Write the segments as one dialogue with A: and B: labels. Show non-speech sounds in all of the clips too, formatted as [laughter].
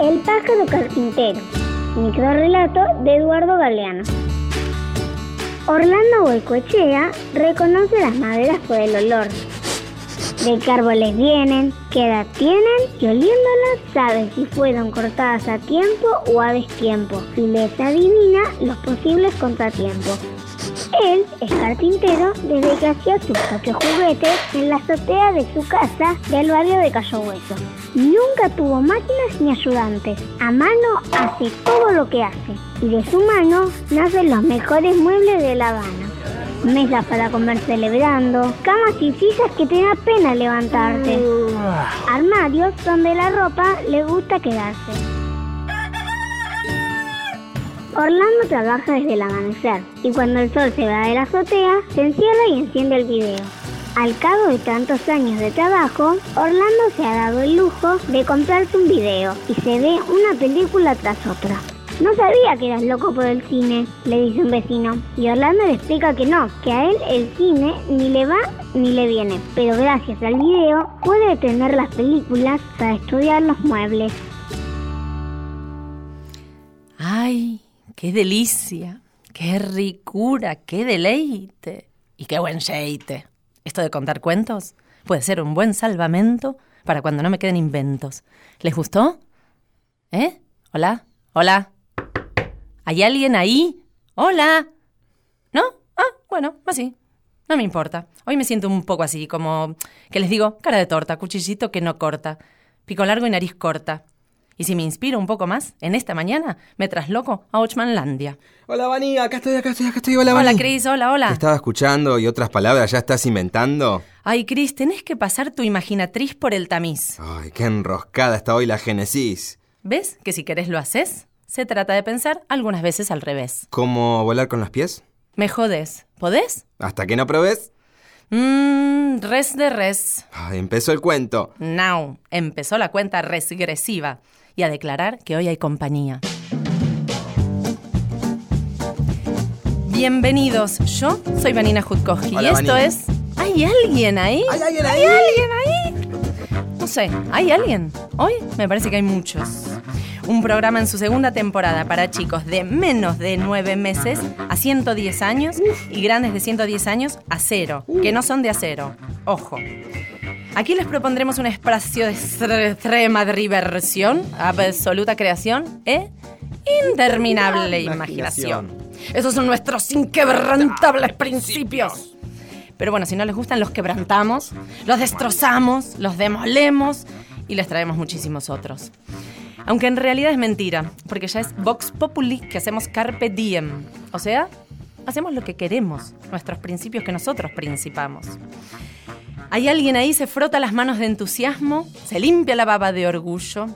A: El pájaro carpintero. Microrrelato de Eduardo Galeano. Orlando Boicoechea reconoce las maderas por el olor. De qué árboles vienen, qué edad tienen y oliéndolas sabe si fueron cortadas a tiempo o a destiempo. Si les adivina los posibles contratiempos. Él es carpintero desde que hacía sus propios juguetes en la azotea de su casa del barrio de Cayo Hueso. Nunca tuvo máquinas ni ayudantes. A mano hace todo lo que hace. Y de su mano nacen los mejores muebles de La Habana. Mesas para comer celebrando, camas y sillas que te da pena levantarte. Armarios donde la ropa le gusta quedarse. Orlando trabaja desde el amanecer y cuando el sol se va de la azotea, se encierra y enciende el video. Al cabo de tantos años de trabajo, Orlando se ha dado el lujo de comprarse un video y se ve una película tras otra. No sabía que eras loco por el cine, le dice un vecino. Y Orlando le explica que no, que a él el cine ni le va ni le viene. Pero gracias al video puede tener las películas para estudiar los muebles.
B: ¡Ay! ¡Qué delicia! ¡Qué ricura! ¡Qué deleite! Y qué buen sheite. Esto de contar cuentos puede ser un buen salvamento para cuando no me queden inventos. ¿Les gustó? ¿Eh? ¿Hola? ¿Hola? ¿Hay alguien ahí? ¿Hola? ¿No? Ah, bueno, así. No me importa. Hoy me siento un poco así, como que les digo, cara de torta, cuchillito que no corta, pico largo y nariz corta. Y si me inspiro un poco más, en esta mañana me trasloco a Ochmanlandia.
C: Hola, Vani, acá estoy, acá estoy, acá estoy. Hola,
B: Hola,
C: Vani.
B: Cris, hola, hola.
C: Te estaba escuchando y otras palabras ya estás inventando.
B: Ay, Cris, tenés que pasar tu imaginatriz por el tamiz.
C: Ay, qué enroscada está hoy la Génesis.
B: ¿Ves que si querés lo haces? Se trata de pensar algunas veces al revés.
C: ¿Cómo volar con los pies?
B: Me jodes. ¿Podés?
C: ¿Hasta que no probes?
B: Mmm, res de res.
C: Ay, empezó el cuento.
B: Now, empezó la cuenta regresiva y a declarar que hoy hay compañía. Bienvenidos, yo soy Vanina Jutkowski
C: Hola,
B: y esto es... ¿Hay alguien ahí?
C: ¿Hay alguien ahí?
B: ¿Hay alguien ahí? No sé, ¿hay alguien? Hoy me parece que hay muchos. Un programa en su segunda temporada para chicos de menos de 9 meses a 110 años y grandes de 110 años a cero, que no son de acero. Ojo. Aquí les propondremos un espacio de extrema diversión, absoluta creación e interminable imaginación. Esos son nuestros inquebrantables principios. Pero bueno, si no les gustan, los quebrantamos, los destrozamos, los demolemos y les traemos muchísimos otros. Aunque en realidad es mentira, porque ya es Vox Populi que hacemos Carpe Diem. O sea, hacemos lo que queremos, nuestros principios que nosotros principamos. Hay alguien ahí, se frota las manos de entusiasmo, se limpia la baba de orgullo,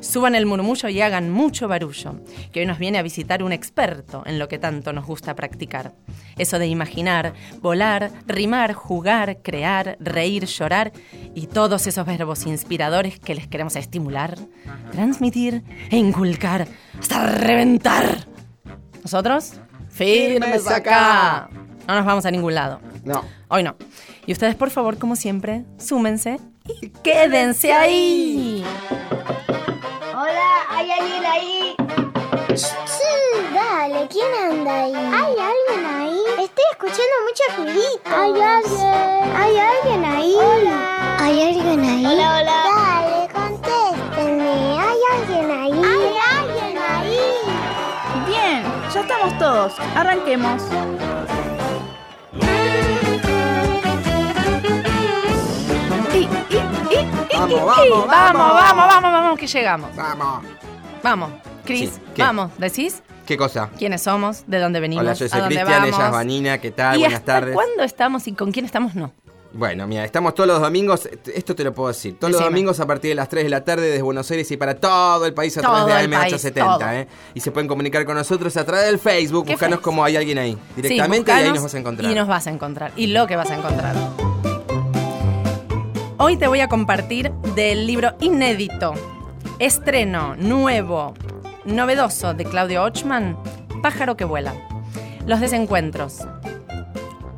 B: suban el murmullo y hagan mucho barullo, que hoy nos viene a visitar un experto en lo que tanto nos gusta practicar. Eso de imaginar, volar, rimar, jugar, crear, reír, llorar y todos esos verbos inspiradores que les queremos estimular, transmitir e inculcar hasta reventar. ¿Nosotros? Firmes acá. No nos vamos a ningún lado.
C: No.
B: Hoy no. Y ustedes, por favor, como siempre, súmense y quédense ahí.
A: Hola, ¿hay alguien ahí?
D: Sí, dale, ¿quién anda ahí? ¿Hay alguien ahí? Estoy escuchando mucho ruidito. ¿Hay alguien? ¿Hay alguien ahí? Hola. ¿Hay alguien ahí?
A: Hola, hola.
D: Dale, contéstenme. ¿Hay alguien ahí? ¿Hay alguien ahí?
E: Bien, ya estamos todos. Arranquemos.
C: Vamos, vamos, vamos.
B: vamos, vamos, que llegamos.
C: Vamos.
B: Vamos, Cris,
C: Sí, ¿qué?
B: vamos, ¿decís?
C: ¿Qué cosa?
B: ¿Quiénes somos? ¿De dónde venimos?
C: Hola, yo
B: ¿A
C: soy
B: dónde
C: Cristian, ella es Vanina, ¿qué tal?
B: ¿Y
C: Buenas
B: hasta
C: tardes.
B: cuándo estamos y con quién estamos? No.
C: Bueno, mira, estamos todos los domingos, esto te lo puedo decir, todos los
B: Decime.
C: domingos a partir de las 3 de la tarde desde Buenos Aires y para todo el país a
B: Todo
C: través
B: el
C: de
B: país,
C: AM870,
B: todo.
C: ¿eh? Y se pueden comunicar con nosotros a través del Facebook,
B: ¿Qué
C: buscanos
B: Facebook?
C: como hay alguien ahí,
B: Sí,
C: directamente y ahí
B: buscanos
C: nos vas a encontrar.
B: Y nos vas a encontrar. Y lo que vas a encontrar. Hoy te voy a compartir del libro inédito, estreno, nuevo, novedoso de Claudio Ochman, Pájaro que vuela. Los desencuentros.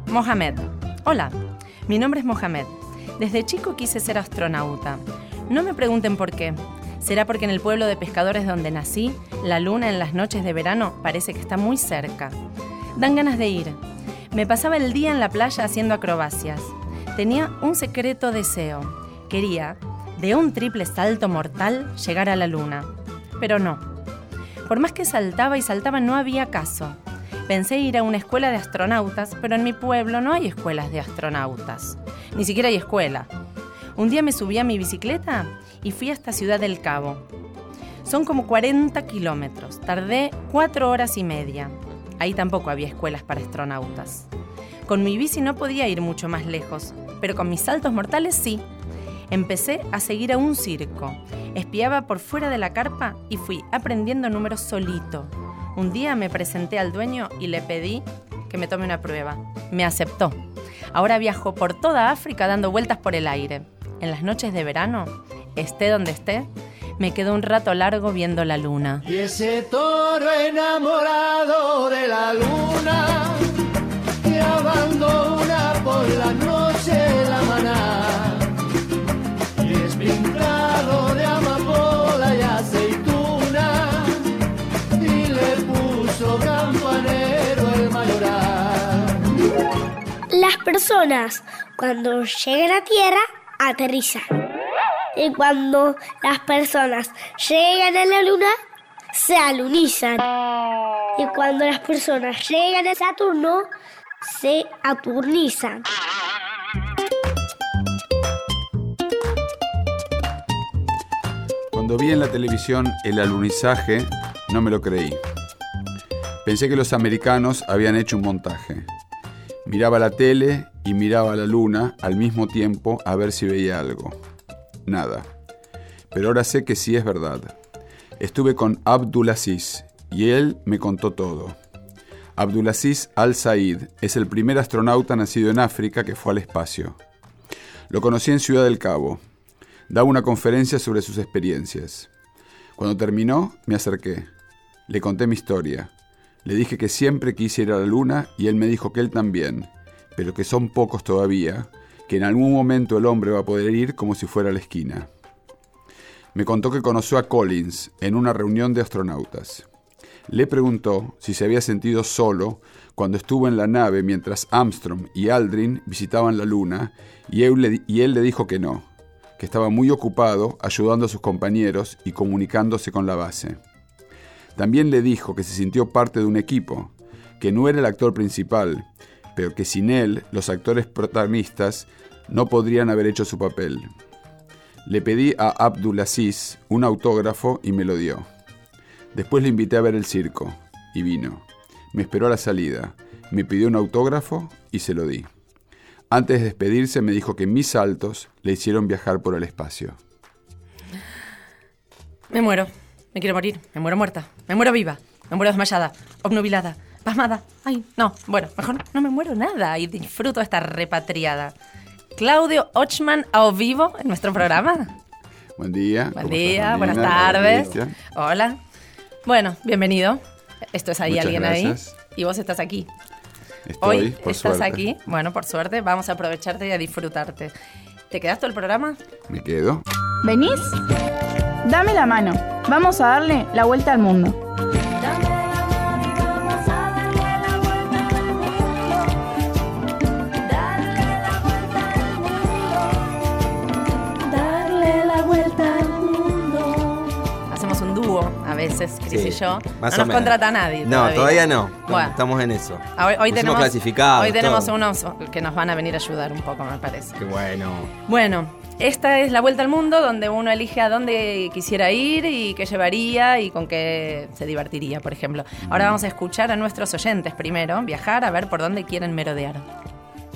B: Mohamed. Hola, mi nombre es Mohamed. Desde chico quise ser astronauta. No me pregunten por qué. ¿Será porque en el pueblo de pescadores donde nací, la luna en las noches de verano parece que está muy cerca? Dan ganas de ir. Me pasaba el día en la playa haciendo acrobacias. Tenía un secreto deseo. Quería, de un triple salto mortal, llegar a la luna. Pero no. Por más que saltaba y saltaba no había caso. Pensé ir a una escuela de astronautas, pero en mi pueblo no hay escuelas de astronautas. Ni siquiera hay escuela. Un día me subí a mi bicicleta y fui hasta Ciudad del Cabo. Son como 40 kilómetros. Tardé cuatro horas y media. Ahí tampoco había escuelas para astronautas. Con mi bici no podía ir mucho más lejos, pero con mis saltos mortales sí. Empecé a seguir a un circo. Espiaba por fuera de la carpa y fui aprendiendo números solito. Un día me presenté al dueño y le pedí que me tome una prueba. Me aceptó. Ahora viajo por toda África dando vueltas por el aire. En las noches de verano, esté donde esté, me quedo un rato largo viendo la luna.
F: Y ese toro enamorado de la luna que abandona por la noche la maná y es pintado de amapola y aceituna y le puso campanero el mayoral.
D: Las personas, cuando llegan a tierra, aterrizan. Y cuando las personas llegan a la luna, se alunizan. Y cuando las personas llegan a Saturno, se aturnizan.
G: Cuando vi en la televisión el alunizaje, no me lo creí. Pensé que los americanos habían hecho un montaje. Miraba la tele y miraba la luna al mismo tiempo a ver si veía algo. Nada. Pero ahora sé que sí es verdad. Estuve con Abdulaziz y él me contó todo. Abdulaziz Al-Said es el primer astronauta nacido en África que fue al espacio. Lo conocí en Ciudad del Cabo. Daba una conferencia sobre sus experiencias. Cuando terminó, me acerqué. Le conté mi historia. Le dije que siempre quise ir a la luna y él me dijo que él también, pero que son pocos todavía, que en algún momento el hombre va a poder ir como si fuera a la esquina. Me contó que conoció a Collins en una reunión de astronautas. Le preguntó si se había sentido solo cuando estuvo en la nave mientras Armstrong y Aldrin visitaban la Luna y él, le, dijo que no, que estaba muy ocupado ayudando a sus compañeros y comunicándose con la base. También le dijo que se sintió parte de un equipo, que no era el actor principal, pero que sin él los actores protagonistas no podrían haber hecho su papel. Le pedí a Abdulaziz un autógrafo y me lo dio. Después le invité a ver el circo y vino. Me esperó a la salida, me pidió un autógrafo y se lo di. Antes de despedirse me dijo que mis saltos le hicieron viajar por el espacio.
B: Me muero. Me quiero morir. Me muero muerta. Me muero viva. Me muero desmayada. Obnubilada. Pasmada. Ay, no. Bueno, mejor no me muero nada y disfruto esta repatriada. Claudio Ochman a vivo en nuestro programa.
G: Buen día.
B: Buen
G: ¿cómo
B: día,
G: estás,
B: buenas tardes. Hola. Bueno, bienvenido. Esto es ahí
G: Muchas
B: alguien
G: gracias.
B: ahí. Y vos estás aquí.
G: Estoy,
B: Hoy
G: por
B: estás
G: suerte.
B: aquí. Bueno, por suerte, vamos a aprovecharte y a disfrutarte. ¿Te quedas todo el programa?
G: Me quedo.
E: ¿Venís? Dame la mano. Vamos a darle la vuelta al mundo.
B: Veces, Cris
C: Sí,
B: y yo.
C: más
B: no
C: o
B: nos
C: menos.
B: contrata nadie.
C: No, todavía no.
B: Bueno.
C: Estamos en eso.
B: Hoy, tenemos,
C: clasificados,
B: hoy tenemos
C: todo.
B: unos que nos van a venir a ayudar un poco, me parece.
C: Qué bueno.
B: Bueno, esta es la vuelta al mundo donde uno elige a dónde quisiera ir y qué llevaría y con qué se divertiría, por ejemplo. Ahora vamos a escuchar a nuestros oyentes primero, viajar a ver por dónde quieren merodear.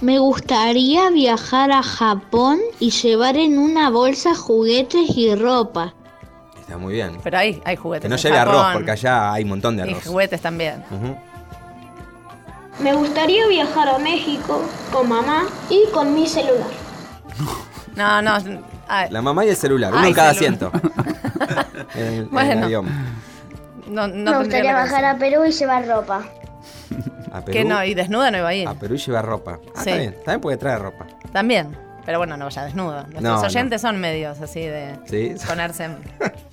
H: Me gustaría viajar a Japón y llevar en una bolsa juguetes y ropa.
C: Está muy bien.
B: Pero hay, hay juguetes.
C: Que no lleve
B: Japón.
C: arroz, porque allá hay un montón de
B: Y
C: arroz.
B: juguetes también.
I: Me gustaría viajar a México con mamá y con mi celular.
B: No, no.
C: La mamá y el celular, uno
B: Ay,
C: en cada asiento. En [laughs] el- en el
B: Bueno.
C: avión.
B: no, no
D: Me gustaría bajar a Perú y llevar ropa.
C: A Perú,
B: Que no, y desnuda no iba a ir.
C: a Perú lleva ropa. Ah,
B: Sí.
C: está bien. También puede traer ropa.
B: También. Pero bueno, no vaya desnudo. Nuestros
C: No, no.
B: oyentes son medios así de
C: Sí.
B: ponerse [laughs]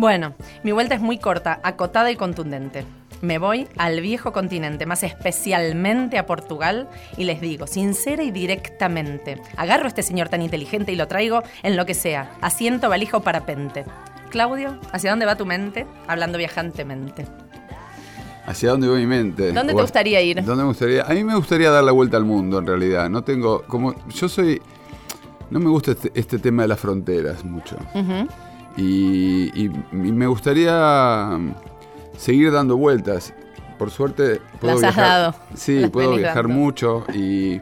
B: Bueno, mi vuelta es muy corta, acotada y contundente. Me voy al viejo continente, más especialmente a Portugal, y les digo, sincera y directamente, agarro a este señor tan inteligente y lo traigo en lo que sea, asiento, valija o parapente. Claudio, ¿hacia dónde va tu mente? Hablando viajantemente.
G: ¿Hacia dónde va mi mente?
B: ¿Dónde te gustaría ir?
G: ¿Dónde me gustaría? A mí me gustaría dar la vuelta al mundo, en realidad. No tengo. Como. Yo soy. No me gusta este, este tema de las fronteras mucho. Y, y- y me gustaría mm, seguir dando vueltas. Por suerte puedo
B: Las has
G: viajar.
B: dado.
G: Sí,
B: Las
G: puedo viajar mucho y,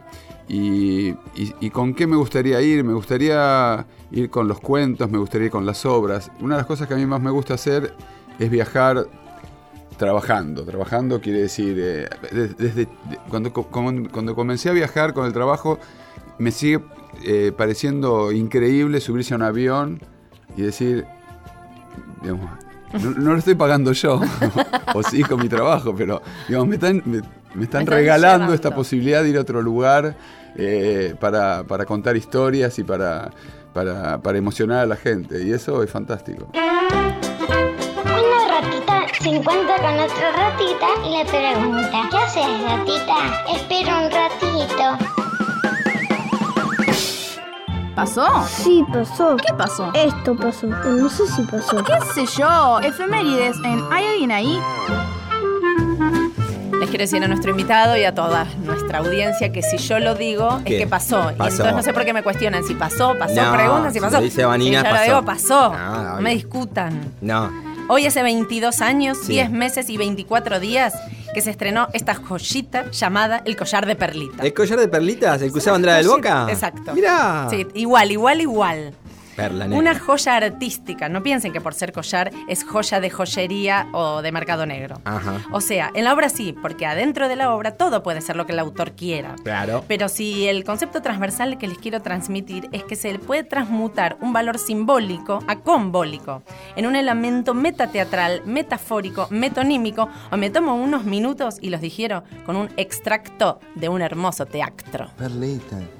G: y, con qué me gustaría ir. Me gustaría ir con los cuentos, me gustaría ir con las obras. Una de las cosas que a mí más me gusta hacer es viajar trabajando. Trabajando quiere decir, eh, de- desde, cuando, cuando comencé a viajar con el trabajo, me sigue eh, pareciendo increíble subirse a un avión y decir, digamos, no, no lo estoy pagando yo, [laughs] o sí con mi trabajo, pero digamos, me están, me, me están regalando
B: llevando.
G: esta posibilidad de ir a otro lugar eh, para, para contar historias y para, para, para emocionar a la gente. Y eso es fantástico.
A: Una ratita se encuentra con otra ratita y le pregunta, ¿qué haces ratita? Espera un ratito.
E: ¿Pasó?
A: Sí, pasó.
E: ¿Qué pasó?
A: Esto pasó, pero no sé si pasó.
E: ¿Qué sé yo? Efemérides en ¿Hay alguien ahí?
B: Les quiero decir a nuestro invitado y a toda nuestra audiencia que si yo lo digo
C: ¿Qué?
B: es que pasó. Y
C: Pasó.
B: entonces no sé por qué me cuestionan si pasó, pasó,
C: No,
B: preguntan si
C: si
B: pasó.
C: lo dice Vanina,
B: Si yo lo
C: pasó.
B: digo, pasó.
C: No,
B: me discutan.
C: No.
B: Hoy hace 22 años,
C: Sí.
B: 10 meses y 24 días que se estrenó esta joyita llamada El Collar de Perlita.
C: ¿El collar de perlitas? ¿El que usaba Andrea del Boca?
B: Exacto.
C: Mirá.
B: Sí, igual, igual, igual.
C: Perla negra.
B: Una joya artística. No piensen que por ser collar es joya de joyería o de mercado negro.
C: Ajá.
B: O sea, en la obra sí, porque adentro de la obra todo puede ser lo que el autor quiera.
C: Claro.
B: Pero si el concepto transversal que les quiero transmitir es que se le puede transmutar un valor simbólico a combólico, en un elemento metateatral, metafórico, metonímico, o me tomo unos minutos y los digiero con un extracto de un hermoso teatro.
J: Perlita,
K: Virgilio, ¿qué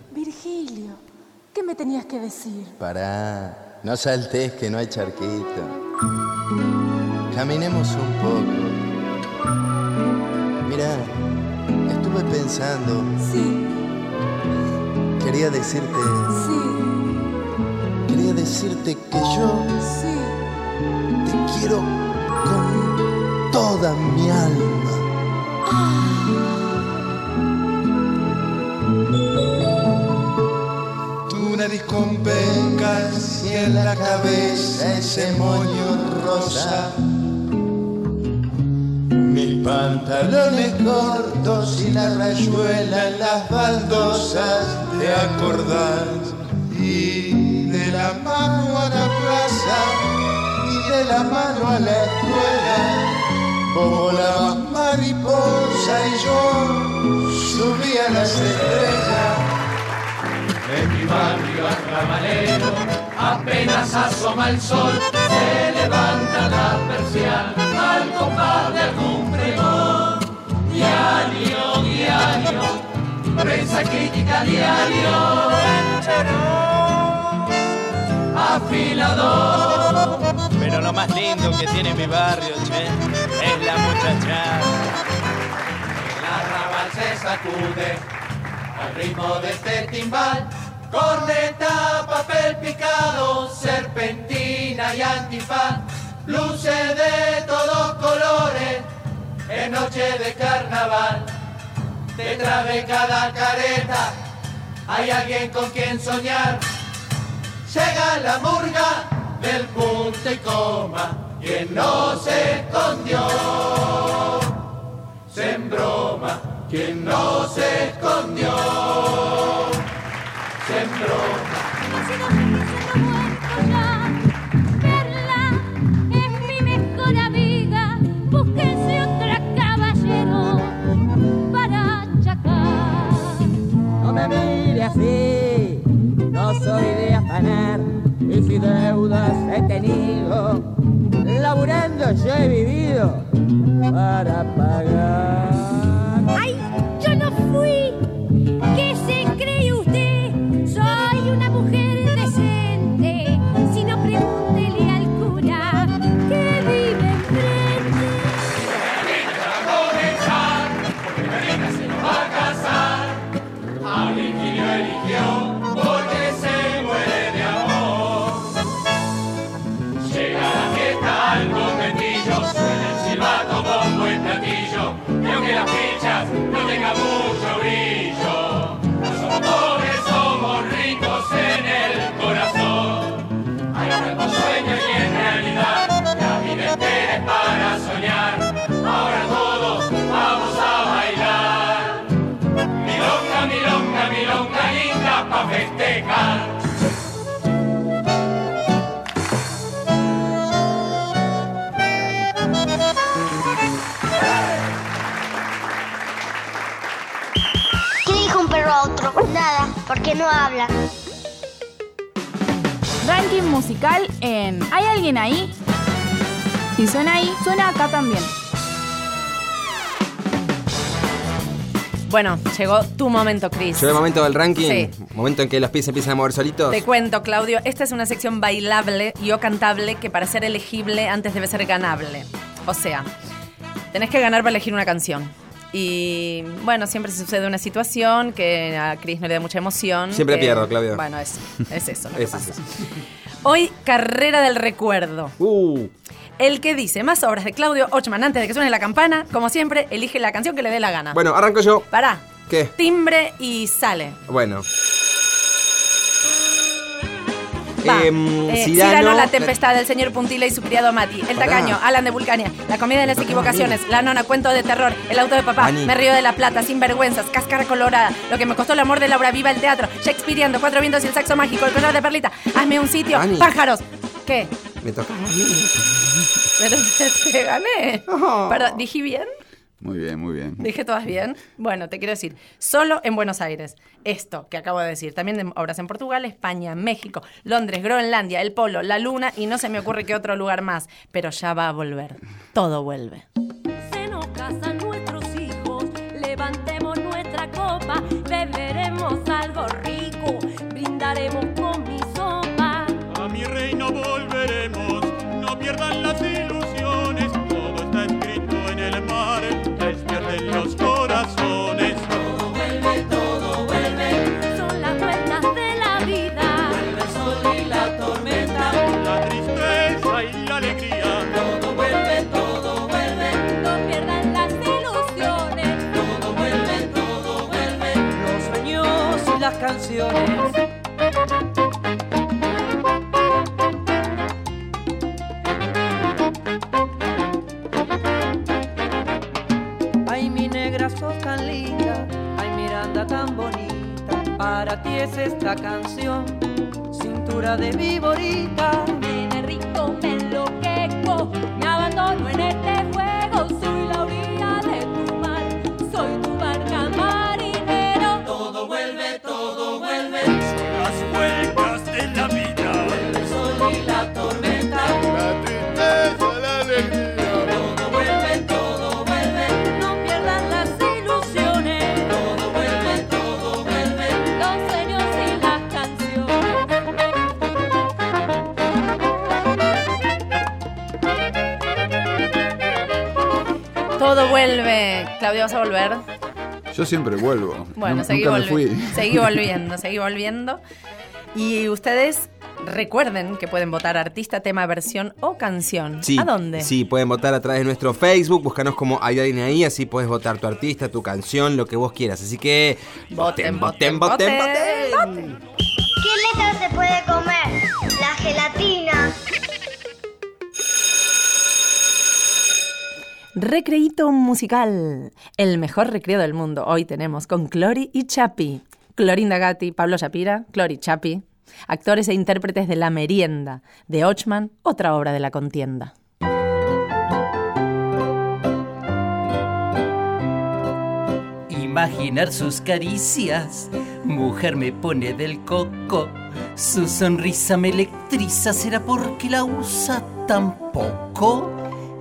K: me tenías que decir?
J: pará. No saltes que no hay charquito. Caminemos un poco. Mira, estuve pensando.
K: Sí,
J: Quería decirte.
K: sí,
J: Quería decirte que yo
K: sí.
J: te quiero con toda mi alma. Tu pecas y en la cabeza ese moño rosa. Mis pantalones cortos y la rayuela en las baldosas, ¿te acordás? Y de la mano a la plaza y de la mano a la escuela, como la mariposa y yo subí a las estrellas.
F: En mi barrio arrabalero apenas asoma el sol, se levanta la persiana al compás de algún pregón. Diario, diario, prensa crítica diario, afilador.
L: Pero lo más lindo que tiene mi barrio, che, es la muchachada.
F: El arrabal se sacude al ritmo de este timbal. Corneta, papel picado, serpentina y antifaz. Luces de todos colores en noche de carnaval. Detrás de cada careta hay alguien con quien soñar. Llega la murga del punto y coma, quien no se escondió se embroma, quien no se escondió,
M: he tenido, laburando yo he vivido para pagar.
N: Que
D: no hablan.
E: Ranking musical en ¿Hay alguien ahí? Si suena ahí, suena acá también.
B: Bueno, llegó tu momento, Chris.
C: Llegó el momento del ranking.
B: Sí.
C: Momento en que los pies se empiezan a mover solitos.
B: Te cuento, Claudio, esta es una sección bailable y o cantable que para ser elegible antes debe ser ganable. O sea, tenés que ganar para elegir una canción. Y bueno, siempre se sucede una situación que a Chris no le da mucha emoción.
C: Siempre
B: que-
C: pierdo, Claudio.
B: Bueno, es, es eso lo que
C: Es
B: pasa.
C: eso.
B: Hoy, carrera del recuerdo.
C: Uh,
B: El que dice más obras de Claudio Ochman antes de que suene la campana, como siempre, elige la canción que le dé la gana.
C: bueno, arranco yo.
B: Pará,
C: ¿Qué?
B: timbre y sale.
C: Bueno.
B: Va.
C: Em,
B: Eh,
C: Cyrano,
B: la tempestad del señor Puntila y su criado Mati. El tacaño, Alan de Vulcania. La comida de las equivocaciones. La nona, cuento de terror. El auto de papá.
C: Ani.
B: Me río de la plata, sin vergüenzas. Cáscara colorada. Lo que me costó el amor de Laura Viva el teatro. Shakespeareando, cuatro vientos y el saxo mágico. El color de perlita. Hazme un sitio.
C: Ani.
B: Pájaros. ¿Qué?
C: Me toca.
B: Pero [laughs] te, te gané. Perdón, ¿dije bien?
G: Muy bien, muy bien.
B: ¿Dije todas bien? Bueno, te quiero decir, solo en Buenos Aires. Esto que acabo de decir. También de obras en Portugal, España, México, Londres, Groenlandia, El Polo, La Luna y no se me ocurre qué otro lugar más. Pero ya va a volver. Todo vuelve.
O: Es esta canción, cintura de viborita.
N: Nene rico me enloquezco, me abandono en este
F: vuelve.
B: Claudio, ¿vas a volver?
G: Yo siempre vuelvo.
B: Bueno,
G: Nu-
B: seguí,
G: nunca me
B: volvi-
G: fui.
B: seguí [laughs] volviendo, seguí volviendo. Y ustedes recuerden que pueden votar artista, tema, versión o canción.
C: Sí,
B: ¿A dónde?
C: Sí, pueden votar a través de nuestro Facebook, búscanos como hay alguien ahí, así puedes votar tu artista, tu canción, lo que vos quieras. Así que voten, voten, voten, voten.
D: ¿Qué letra se puede comer? La gelatina.
B: Recreíto musical. El mejor recreo del mundo. Hoy tenemos con Clori y Chapi. Clorinda Gatti, Pablo Shapira, Clori Chapi. Actores e intérpretes de La Merienda, de Ochman, otra obra de la contienda.
O: Imaginar sus caricias, mujer me pone del coco. Su sonrisa me electriza, ¿será porque la usa tan poco?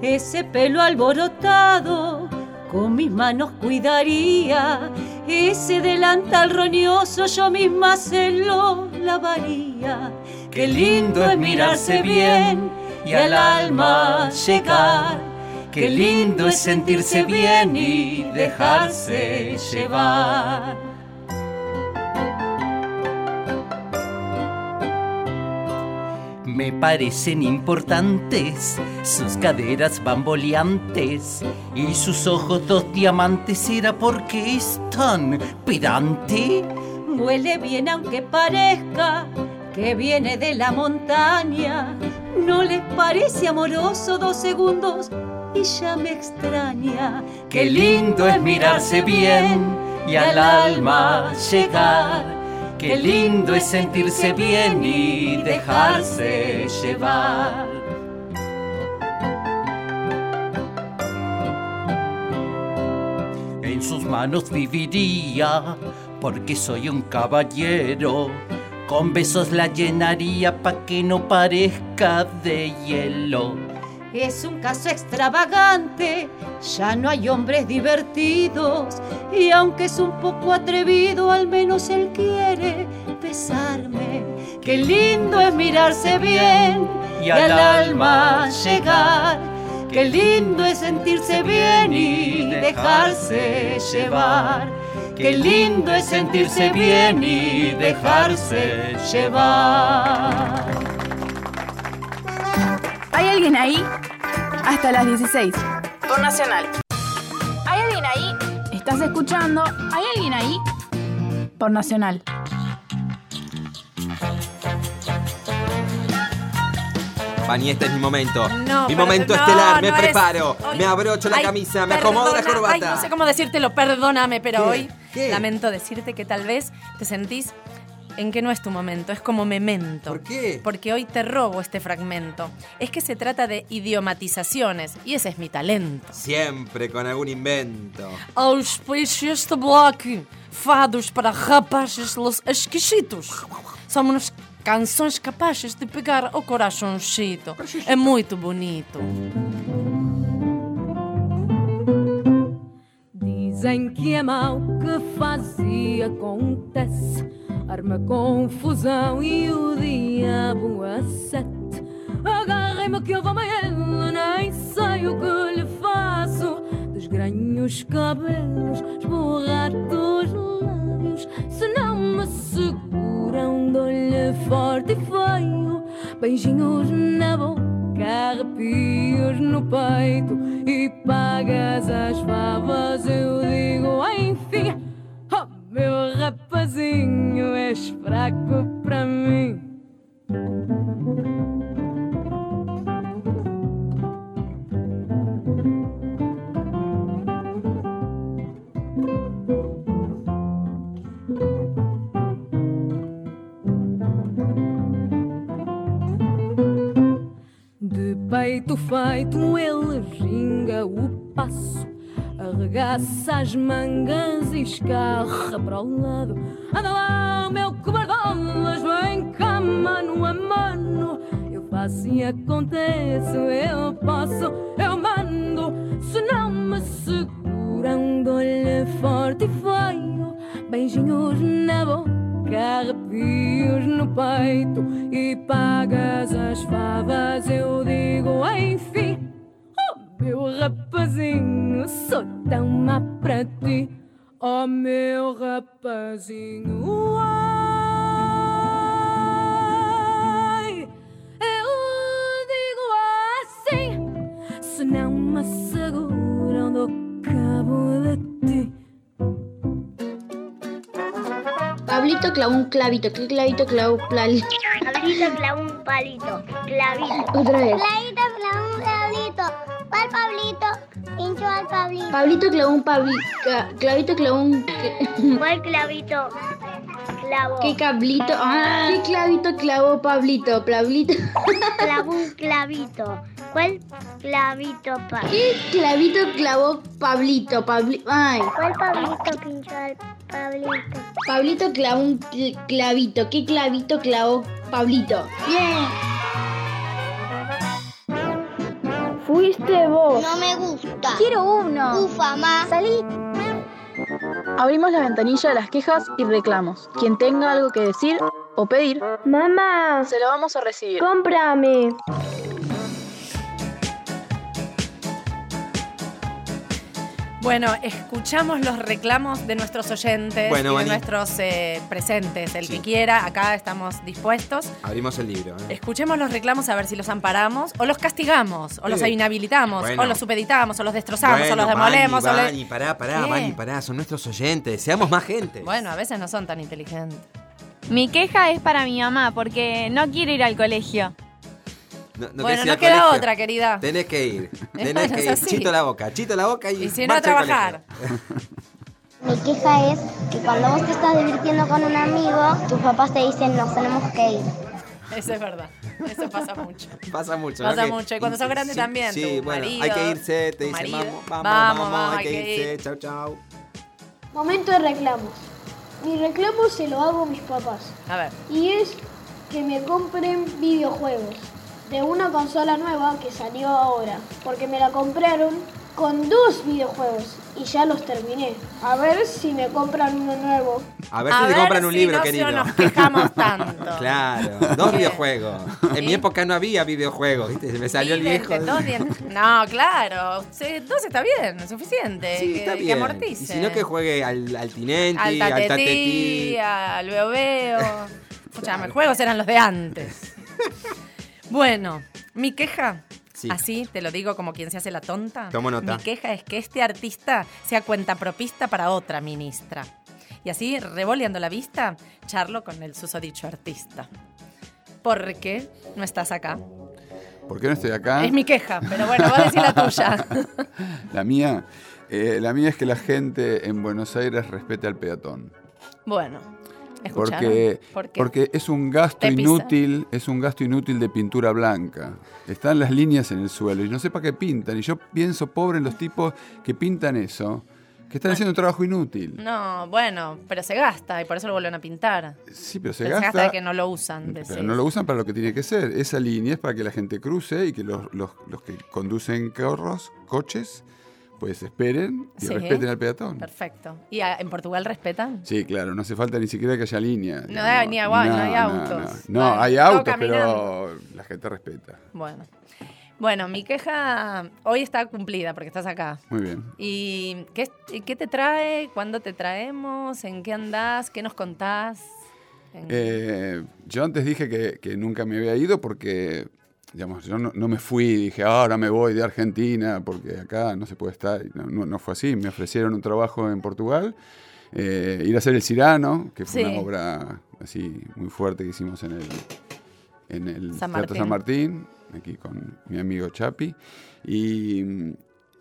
P: Ese pelo alborotado con mis manos cuidaría. Ese delantal roñoso yo misma se lo lavaría.
O: Qué lindo es mirarse bien y al alma llegar. Qué lindo es sentirse bien y dejarse llevar. Me parecen importantes sus caderas bamboleantes y sus ojos dos diamantes. ¿Será porque es tan pedante?
P: Huele bien aunque parezca que viene de la montaña. ¿No les parece amoroso dos segundos y ya me extraña?
O: Qué lindo es mirarse bien y al alma llegar. Qué lindo es sentirse bien y dejarse llevar. En sus manos viviría porque soy un caballero. Con besos la llenaría pa' que no parezca de hielo.
P: Es un caso extravagante, ya no hay hombres divertidos. Y aunque es un poco atrevido, al menos él quiere besarme. Qué lindo es mirarse bien y al alma llegar. Qué lindo es sentirse bien y dejarse llevar. Qué lindo es sentirse bien y dejarse llevar.
E: ¿Hay alguien ahí? Hasta las 16. Por Nacional. ¿Hay alguien ahí? ¿Estás escuchando? ¿Hay alguien ahí? Por Nacional.
C: Pani, este es mi momento.
B: No,
C: mi momento
B: no,
C: estelar. me
B: no es-
C: preparo.
B: hoy-
C: Me abrocho la
B: Ay,
C: camisa. Me acomodo la corbata.
B: Ay, no sé cómo decírtelo, perdóname, pero
C: ¿Qué?
B: hoy
C: ¿Qué?
B: lamento decirte que tal vez te sentís en que no es tu momento, es como memento. ¿Por
C: qué?
B: Porque hoy te robo este fragmento. Es que se trata de idiomatizaciones y ese es mi talento.
C: Siempre con algún invento.
B: Auspícios de bloco, fados para rapazes los exquisitos. Somos canções capazes de pegar o coraçãozinho. É muito bonito.
N: Dizem que é mau que faz e acontece. Arma confusão e o diabo a sete. Agarrem-me que eu vou ele, nem sei o que lhe faço. Desgranho os cabelos, esborrar dos lábios. Se não me seguram, dou-lhe forte e feio. Beijinhos na boca, arrepios no peito. E pagas as favas, eu digo enfim. Oh, meu rapazinho, és fraco para mim. De peito feito, ele ginga o passo. Arregaça as mangas e escarra para o lado. Anda lá, meu cobardolas, vem cá, mano a mano. Eu faço e aconteço, eu posso, eu mando. Se não me seguram, dou-lhe forte e feio. Beijinhos na boca, arrepios no peito. E pagas as favas, eu digo enfim. Meu rapazinho, sou tão má para ti. Oh, meu rapazinho, ai, eu digo assim. Se não me seguram, dou cabo de ti.
H: Pablito clavó un clavito. ¿Qué clavito clavó palito?
A: Pablito clavó un palito. Clavito.
H: Otra vez.
A: Un clavito. ¿Cuál Pablito? Pinchó al Pablito.
H: Pablito clavó un pablito. Clavito clavó un. [laughs]
A: ¿Cuál clavito clavó?
H: ¿Qué cablito? Ah, ¿qué clavito clavó Pablito? Pablito. [laughs]
A: Clavó un clavito. ¿Cuál clavito?
H: ¿Qué clavito clavó Pablito? Pabli... Ay.
A: ¿Cuál Pablito pinchó al Pablito?
H: Pablito clavó un cl- clavito. ¿Qué clavito clavó Pablito? Bien.
I: Vos.
A: No me gusta.
I: Quiero uno.
A: Ufa, ma.
I: Salí.
E: Abrimos la ventanilla de las quejas y reclamos. Quien tenga algo que decir o pedir,
I: Mamá.
E: se lo vamos a recibir.
I: Cómprame.
B: Bueno, escuchamos los reclamos de nuestros oyentes
C: Bueno,
B: y de nuestros eh, presentes. El
C: Sí.
B: que quiera, acá estamos dispuestos.
C: Abrimos el libro. ¿eh?
B: Escuchemos los reclamos a ver si los amparamos, o los castigamos, o los inhabilitamos,
C: Bueno.
B: o los supeditamos, o los destrozamos,
C: Bueno,
B: o los demolemos.
C: Vani,
B: o le-
C: Vani, pará, pará. Vani, pará. Son nuestros oyentes. Seamos más gente.
B: Bueno, a veces no son tan inteligentes.
Q: Mi queja es para mi mamá porque no quiere ir al colegio.
C: No, no
B: bueno,
C: ir
B: no queda
C: colegio.
B: otra, querida.
C: Tenés que ir. [laughs] Tenés
B: Bueno,
C: que ir. Chito la boca, chito la boca y.
B: Y si no, a trabajar.
A: Mi queja es que cuando vos te estás divirtiendo con un amigo, tus papás te dicen nos tenemos que ir.
B: Eso es verdad. Eso pasa mucho.
C: Pasa mucho. ¿no?
B: Pasa mucho. Y cuando sos grande
C: sí,
B: también.
C: Sí,
B: tu
C: bueno,
B: marido,
C: hay que irse. Te dicen vamos, vamos,
B: Vamos,
C: hay que irse. Chau, chau.
I: Momento de reclamos. Mi reclamo se lo hago a mis papás.
B: A ver.
I: Y es que me compren videojuegos de una consola nueva que salió ahora. Porque me la compraron con dos videojuegos y ya los terminé. A ver si me compran uno nuevo.
C: A ver si te compran un
B: si
C: libro,
B: no,
C: querido.
B: Si nos quejamos [laughs] tanto.
C: Claro, dos videojuegos. En mi época no había videojuegos, ¿viste? Me salió el viejo.
B: dos No, claro. Dos está bien, es suficiente.
C: Sí,
B: que,
C: está
B: que
C: bien.
B: amortice.
C: Y si no, que juegue al, al Tinenti,
B: Al
C: al
B: tatetí,
C: Tatetí.
B: al veo veo. Escuchame, juegos eran los de antes. [laughs] Bueno, mi queja,
C: Sí.
B: así te lo digo como quien se hace la tonta.
C: Tomo nota.
B: Mi queja es que este artista sea cuentapropista para otra ministra. Y así, revoleando la vista, charlo con el susodicho artista. ¿Por qué no estás acá?
G: ¿Por qué no estoy acá?
B: Es mi queja, pero bueno, vos decís la tuya. [laughs]
G: La mía, eh, la mía es que la gente en Buenos Aires respete al peatón.
B: Bueno.
G: Porque, porque es un gasto inútil, es un gasto inútil de pintura blanca. Están las líneas en el suelo y no sé para qué pintan. Y yo pienso pobre en los tipos que pintan eso, que están haciendo un trabajo inútil.
B: No, bueno, pero se gasta y por eso lo vuelven a pintar.
G: Sí, pero se
B: Pero
G: gasta.
B: de que no lo usan.
G: Pero no lo usan para lo que tiene que ser. Esa línea es para que la gente cruce y que los, los- los que conducen carros, coches, pues esperen y
B: Sí.
G: respeten al peatón.
B: Perfecto. ¿Y a- en Portugal respetan?
G: Sí, claro, no hace falta ni siquiera que haya línea.
B: No hay ni agua, no hay autos.
G: No,
B: Bueno,
G: hay autos, pero la gente respeta.
B: Bueno. Bueno, mi queja hoy está cumplida porque estás acá.
G: Muy bien.
B: ¿Y qué, qué te trae? ¿Cuándo te traemos? ¿En qué andás? ¿Qué nos contás? En-
G: Eh, yo antes dije que, que nunca me había ido porque, digamos, yo no, no me fui, dije, "Ah, ahora me voy de Argentina porque acá no se puede estar. Y No, no- no fue así. Me ofrecieron un trabajo en Portugal, eh, ir a hacer El Cirano, que fue
B: Sí.
G: una obra así muy fuerte que hicimos en el, en el
B: San
G: Teatro
B: Martín.
G: San Martín, aquí con mi amigo Chapi. Y,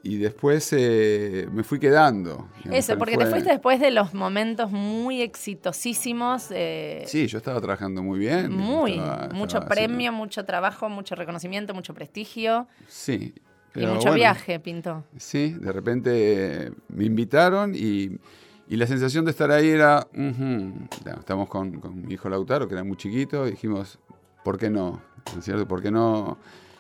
G: y después eh, me fui quedando.
B: Eso, porque te
G: fue-
B: fuiste después de los momentos muy exitosísimos. eh,
G: Sí, yo estaba trabajando muy bien.
B: Muy,
G: estaba-
B: mucho
G: estaba haciendo-
B: premio, mucho trabajo, mucho reconocimiento, mucho prestigio
G: Sí.
B: y
G: pero
B: mucho
G: bueno,
B: viaje, Pinto.
G: Sí, de repente eh, me invitaron y, y la sensación de estar ahí era, ujú, ya, estamos con, con mi hijo Lautaro, que era muy chiquito, y dijimos, ¿por qué no? ¿No es cierto? ¿Por qué no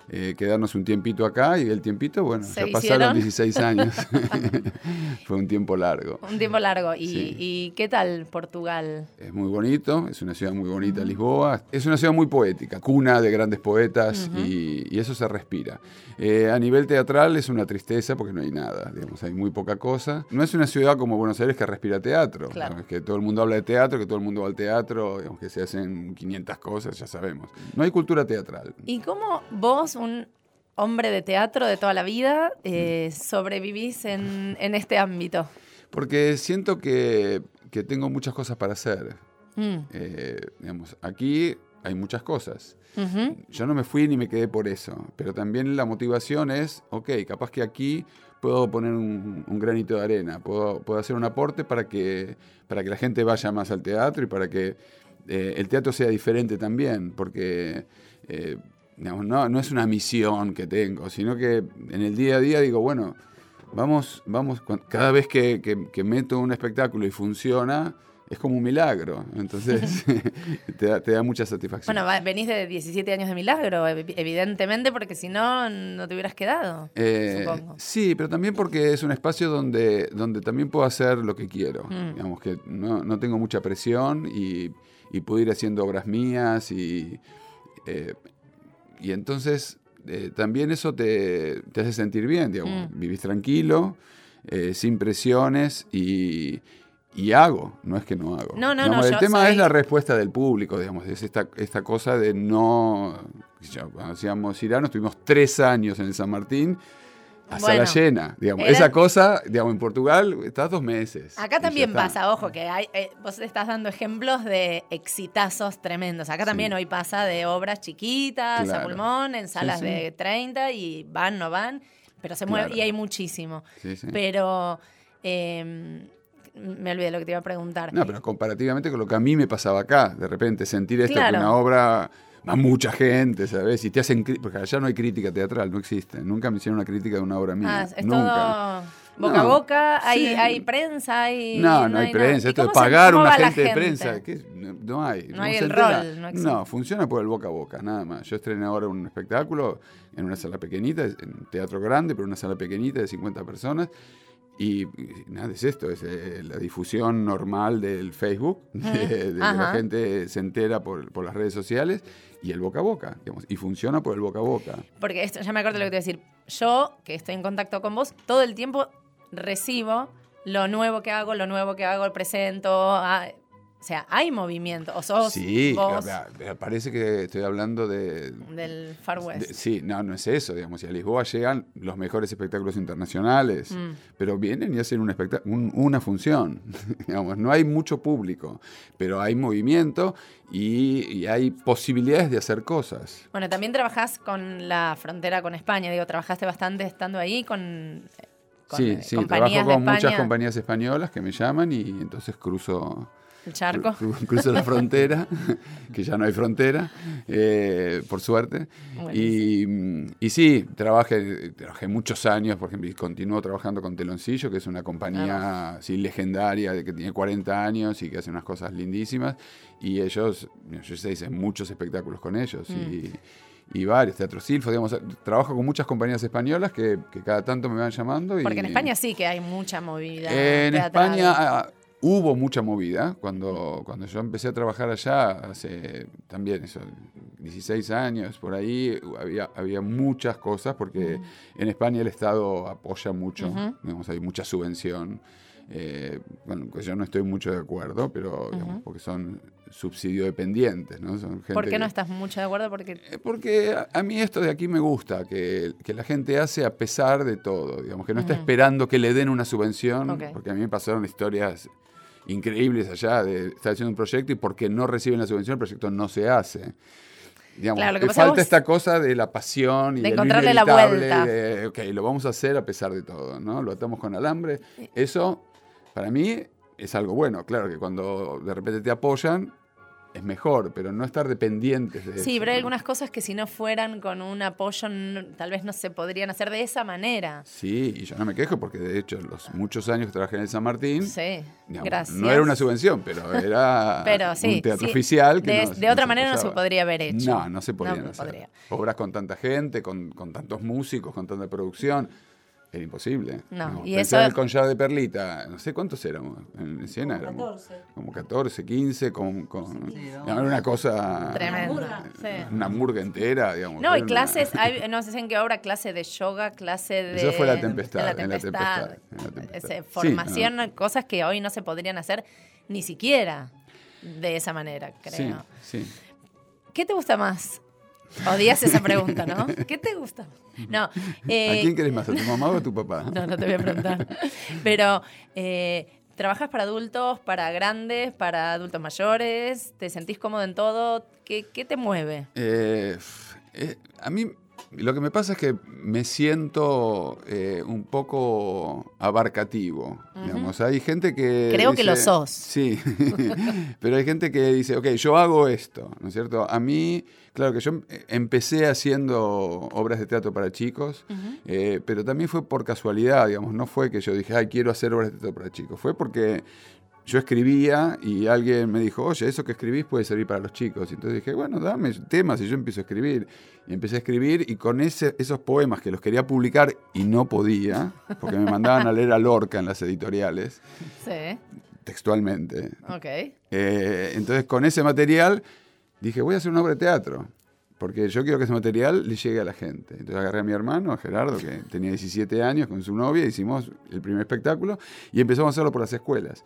G: eh, quedarnos un tiempito acá? Y el tiempito, bueno,
B: ¿Se
G: ya pasaron
B: hicieron?
G: 16 años. [laughs] [laughs] Fue un tiempo largo.
B: Un tiempo largo. ¿Y,
G: Sí.
B: y qué tal Portugal?
G: Es muy bonito, es una ciudad muy bonita, Lisboa. Es una ciudad muy poética, cuna de grandes poetas y, y eso se respira. Eh, a nivel teatral es una tristeza porque no hay nada, digamos, hay muy poca cosa. No es una ciudad como Buenos Aires que respira teatro,
B: Claro.
G: digamos, que todo el mundo habla de teatro, que todo el mundo va al teatro, digamos, que se hacen 500 cosas, ya sabemos. No hay cultura teatral.
B: ¿Y cómo vos, un hombre de teatro de toda la vida, eh, sobrevivís en, en este ámbito?
G: Porque siento que, que tengo muchas cosas para hacer.
B: Mm.
G: Eh, digamos, aquí hay muchas cosas. Yo no me fui ni me quedé por eso, pero también la motivación es, ok, capaz que aquí puedo poner un, un granito de arena, puedo, puedo hacer un aporte para que, para que la gente vaya más al teatro y para que eh, el teatro sea diferente también, porque eh, digamos, no, no es una misión que tengo, sino que en el día a día digo, bueno, vamos, vamos, cada vez que, que- que meto un espectáculo y funciona, es como un milagro, entonces [laughs] [laughs] te, da, te da mucha satisfacción.
B: Bueno, venís de 17 años de milagro, ev- evidentemente, porque si no, no te hubieras quedado.
G: Eh,
B: supongo.
G: sí, pero también porque es un espacio donde, donde también puedo hacer lo que quiero.
B: Mm.
G: Digamos que no, no tengo mucha presión y, y puedo ir haciendo obras mías y, eh, y entonces eh, también eso te, te hace sentir bien, digamos.
B: Mm.
G: Vivís tranquilo, eh, sin presiones y, y hago, no es que no hago.
B: No, no,
G: Digamos,
B: no,
G: El tema
B: soy-
G: es la respuesta del público, digamos, es esta, esta cosa de no... yo, Cuando hacíamos Cirano, estuvimos tres años en el San Martín a
B: Bueno,
G: sala llena, digamos.
B: era-
G: Esa cosa, digamos, en Portugal estás dos meses.
B: Acá también pasa, ojo, que hay, eh, vos estás dando ejemplos de exitazos tremendos. Acá también hoy pasa de obras chiquitas, a pulmón, en salas
G: sí.
B: de 30 y van, no van, pero se mueve
G: Claro.
B: y hay muchísimo. Pero eh, me olvidé lo que te iba a preguntar.
G: No, pero comparativamente con lo que a mí me pasaba acá, de repente sentir esto
B: Claro.
G: que una obra va mucha gente, ¿sabes? Y te hacen, porque allá no hay crítica teatral, no existe. Nunca me hicieron una crítica de una obra mía.
B: Ah, es
G: Nunca.
B: todo boca a boca, hay,
G: sí.
B: hay prensa, hay...
G: No, no hay prensa.
B: ¿Y
G: Esto de pagar
B: cómo
G: una
B: va la
G: gente de prensa, no, hay.
B: No hay el
G: entera.
B: rol, no existe.
G: No, funciona por el boca a boca, nada más. Yo estrené ahora un espectáculo en una sala pequeñita, en un teatro grande, pero una sala pequeñita de 50 personas. Y, nada, es esto, es eh, la difusión normal del Facebook, [laughs] de, de que la gente se entera por, por las redes sociales y el boca a boca, digamos, y funciona por el boca a boca.
B: Porque esto, ya me acuerdo lo que te iba a decir. Yo, que estoy en contacto con vos, todo el tiempo recibo lo nuevo que hago, lo nuevo que hago, presento. ah, o sea, hay movimiento. O sos
G: Sí,
B: vos
G: parece que estoy hablando de,
B: del Far West.
G: De- sí, no, no es eso, digamos. Si a Lisboa llegan los mejores espectáculos internacionales,
B: Mm.
G: pero vienen y hacen un un- una función. [laughs] digamos, no hay mucho público, pero hay movimiento y, y hay posibilidades de hacer cosas.
B: Bueno, también trabajás con la frontera con España. Digo, trabajaste bastante estando ahí con, con,
G: sí,
B: eh,
G: sí, trabajo con muchas compañías españolas que me llaman y entonces cruzo
B: El charco.
G: cru- cruzo la frontera, [laughs] que ya no hay frontera, eh, por suerte. Y, mm, y sí, trabajé, trabajé muchos años, por ejemplo, y continúo trabajando con Teloncillo, que es una compañía así legendaria, de que tiene 40 años y que hace unas cosas lindísimas. Y ellos, yo ya hice muchos espectáculos con ellos. Y, y varios, Teatro Silfo, digamos, trabajo con muchas compañías españolas que, que cada tanto me van llamando.
B: Porque en España sí que hay mucha movida.
G: en
B: teatral.
G: España hubo mucha movida. Cuando, cuando yo empecé a trabajar allá, hace también eso, 16 años, por ahí, había, había muchas cosas, porque en España el Estado apoya mucho,
B: Ujú.
G: digamos, hay mucha subvención. Eh, bueno, pues yo no estoy mucho de acuerdo, pero digamos, porque son subsidio dependientes, ¿no? Son gente
B: ¿Por qué no
G: que-
B: estás mucho de acuerdo? Porque
G: Eh, porque a, a mí esto de aquí me gusta, que, que la gente hace a pesar de todo, digamos, que no está esperando que le den una subvención, porque a mí me pasaron historias increíbles allá de estar haciendo un proyecto y porque no reciben la subvención el proyecto no se hace. Digamos,
B: Claro, lo que
G: falta
B: vos-
G: esta cosa de la pasión y
B: De
G: lo
B: encontrarle la vuelta.
G: de, ok, lo vamos a hacer a pesar de todo, ¿no? Lo atamos con alambre. Eso, para mí, es algo bueno. Claro que cuando de repente te apoyan, es mejor, pero no estar dependientes de
B: Sí,
G: eso,
B: pero hay
G: ¿no?
B: algunas cosas que si no fueran con un apoyo, no- tal vez no se podrían hacer de esa manera.
G: Sí, y yo no me quejo porque de hecho los muchos años que trabajé en el San Martín,
B: Sí,
G: digamos,
B: gracias.
G: no era una subvención, pero era [laughs]
B: Pero sí,
G: un teatro
B: sí.
G: oficial que
B: de, de otra manera no se podría haber hecho.
G: No, no se podían hacer.
B: podría.
G: Obras con tanta gente, con, con tantos músicos, con tanta producción. Era imposible.
B: No, y
G: Pensé
B: eso-
G: el collar de Perlita, no sé cuántos éramos. En Siena éramos. Como 14, 15, con, con- era una cosa.
B: Tremenda, sí.
G: Una murga entera, digamos.
B: No, y
G: era una-
B: clases, [laughs] hay- no sé en qué obra, clase de yoga, clase de...
G: Eso fue La Tempestad,
B: la
G: en La
B: tempestad.
G: Tempestad, en La Tempestad.
B: Ese,
G: Sí,
B: formación, cosas que hoy no se podrían hacer ni siquiera de esa manera,
G: Sí,
B: creo.
G: sí.
B: ¿Qué te gusta más? Odias esa pregunta, ¿no? ¿Qué te gusta? No. eh,
G: ¿A quién querés más? ¿A tu mamá o a tu papá? [laughs]
B: No, no te voy a preguntar. Pero, eh, ¿trabajas para adultos, para grandes, para adultos mayores? ¿Te sentís cómodo en todo? ¿Qué, qué te mueve?
G: Eh, eh, a mí lo que me pasa es que me siento eh, un poco abarcativo. Digamos. Hay gente que...
B: Creo que lo sos.
G: Sí, [laughs] pero hay gente que dice, ok, yo hago esto, ¿no es cierto? A mí, claro que yo em- empecé haciendo obras de teatro para chicos, eh, pero también fue por casualidad, digamos, no fue que yo dije, ay, quiero hacer obras de teatro para chicos, fue porque yo escribía y alguien me dijo, oye, eso que escribís puede servir para los chicos. Y entonces dije, bueno, dame temas y yo empiezo a escribir. Y empecé a escribir y con ese, esos poemas que los quería publicar y no podía, porque me mandaban a leer a Lorca en las editoriales,
B: Sí,
G: textualmente.
B: ok.
G: Eh, entonces con ese material dije, voy a hacer una obra de teatro. Porque yo quiero que ese material le llegue a la gente. Entonces agarré a mi hermano, a Gerardo, que tenía 17 años, con su novia, hicimos el primer espectáculo y empezamos a hacerlo por las escuelas.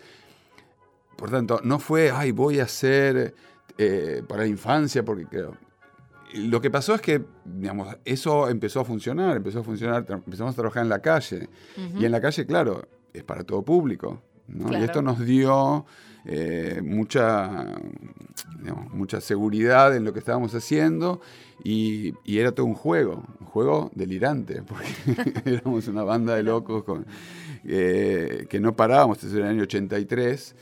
G: Por tanto, no fue, ay, voy a hacer eh, para la infancia, porque creo. Lo que pasó es que, digamos, eso empezó a funcionar, empezó a funcionar, empezamos a trabajar en la calle. Y en la calle, claro, es para todo público. ¿no?
B: Claro.
G: Y esto nos dio eh, mucha, digamos, mucha seguridad en lo que estábamos haciendo y, y era todo un juego, un juego delirante, [laughs] porque [laughs] éramos una banda de locos con, eh, que no parábamos, esto era el año 83.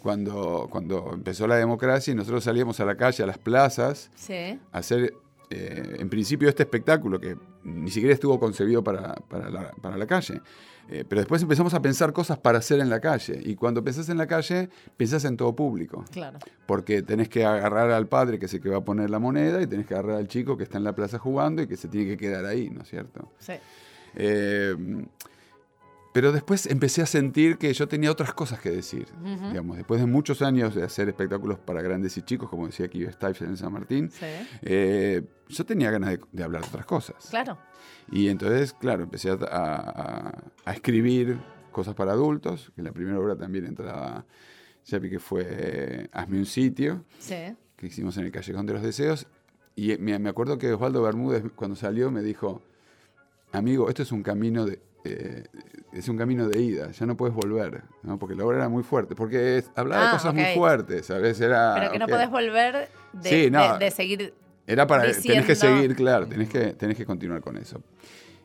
G: Cuando, cuando empezó la democracia y nosotros salíamos a la calle, a las plazas,
B: Sí.
G: a hacer, eh, en principio, este espectáculo que ni siquiera estuvo concebido para, para la, para la calle. Eh, pero después empezamos a pensar cosas para hacer en la calle. Y cuando pensás en la calle, pensás en todo público.
B: Claro.
G: Porque tenés que agarrar al padre que es el que va a poner la moneda y tenés que agarrar al chico que está en la plaza jugando y que se tiene que quedar ahí, ¿no es cierto?
B: Sí.
G: Eh, pero después empecé a sentir que yo tenía otras cosas que decir.
B: Ujú.
G: Digamos, después de muchos años de hacer espectáculos para grandes y chicos, como decía aquí Stives en San Martín,
B: Sí.
G: eh, yo tenía ganas de, de hablar de otras cosas.
B: Claro.
G: Y entonces, claro, empecé a, a- a escribir cosas para adultos, que en la primera obra también entraba, ya vi que fue eh, Hazme un sitio,
B: Sí.
G: que hicimos en el Callejón de los Deseos. Y me, me acuerdo que Osvaldo Bermúdez, cuando salió, me dijo, amigo, esto es un camino de... eh, es un camino de ida, ya no puedes volver, ¿no? porque la obra era muy fuerte, porque es- hablaba
B: Ah,
G: de cosas muy fuertes, ¿sabes? Era,
B: Pero que no podés volver de,
G: Sí, no.
B: de- de seguir.
G: Era para, tenés que
B: diciendo-
G: seguir, claro, tenés que, tenés que continuar con eso.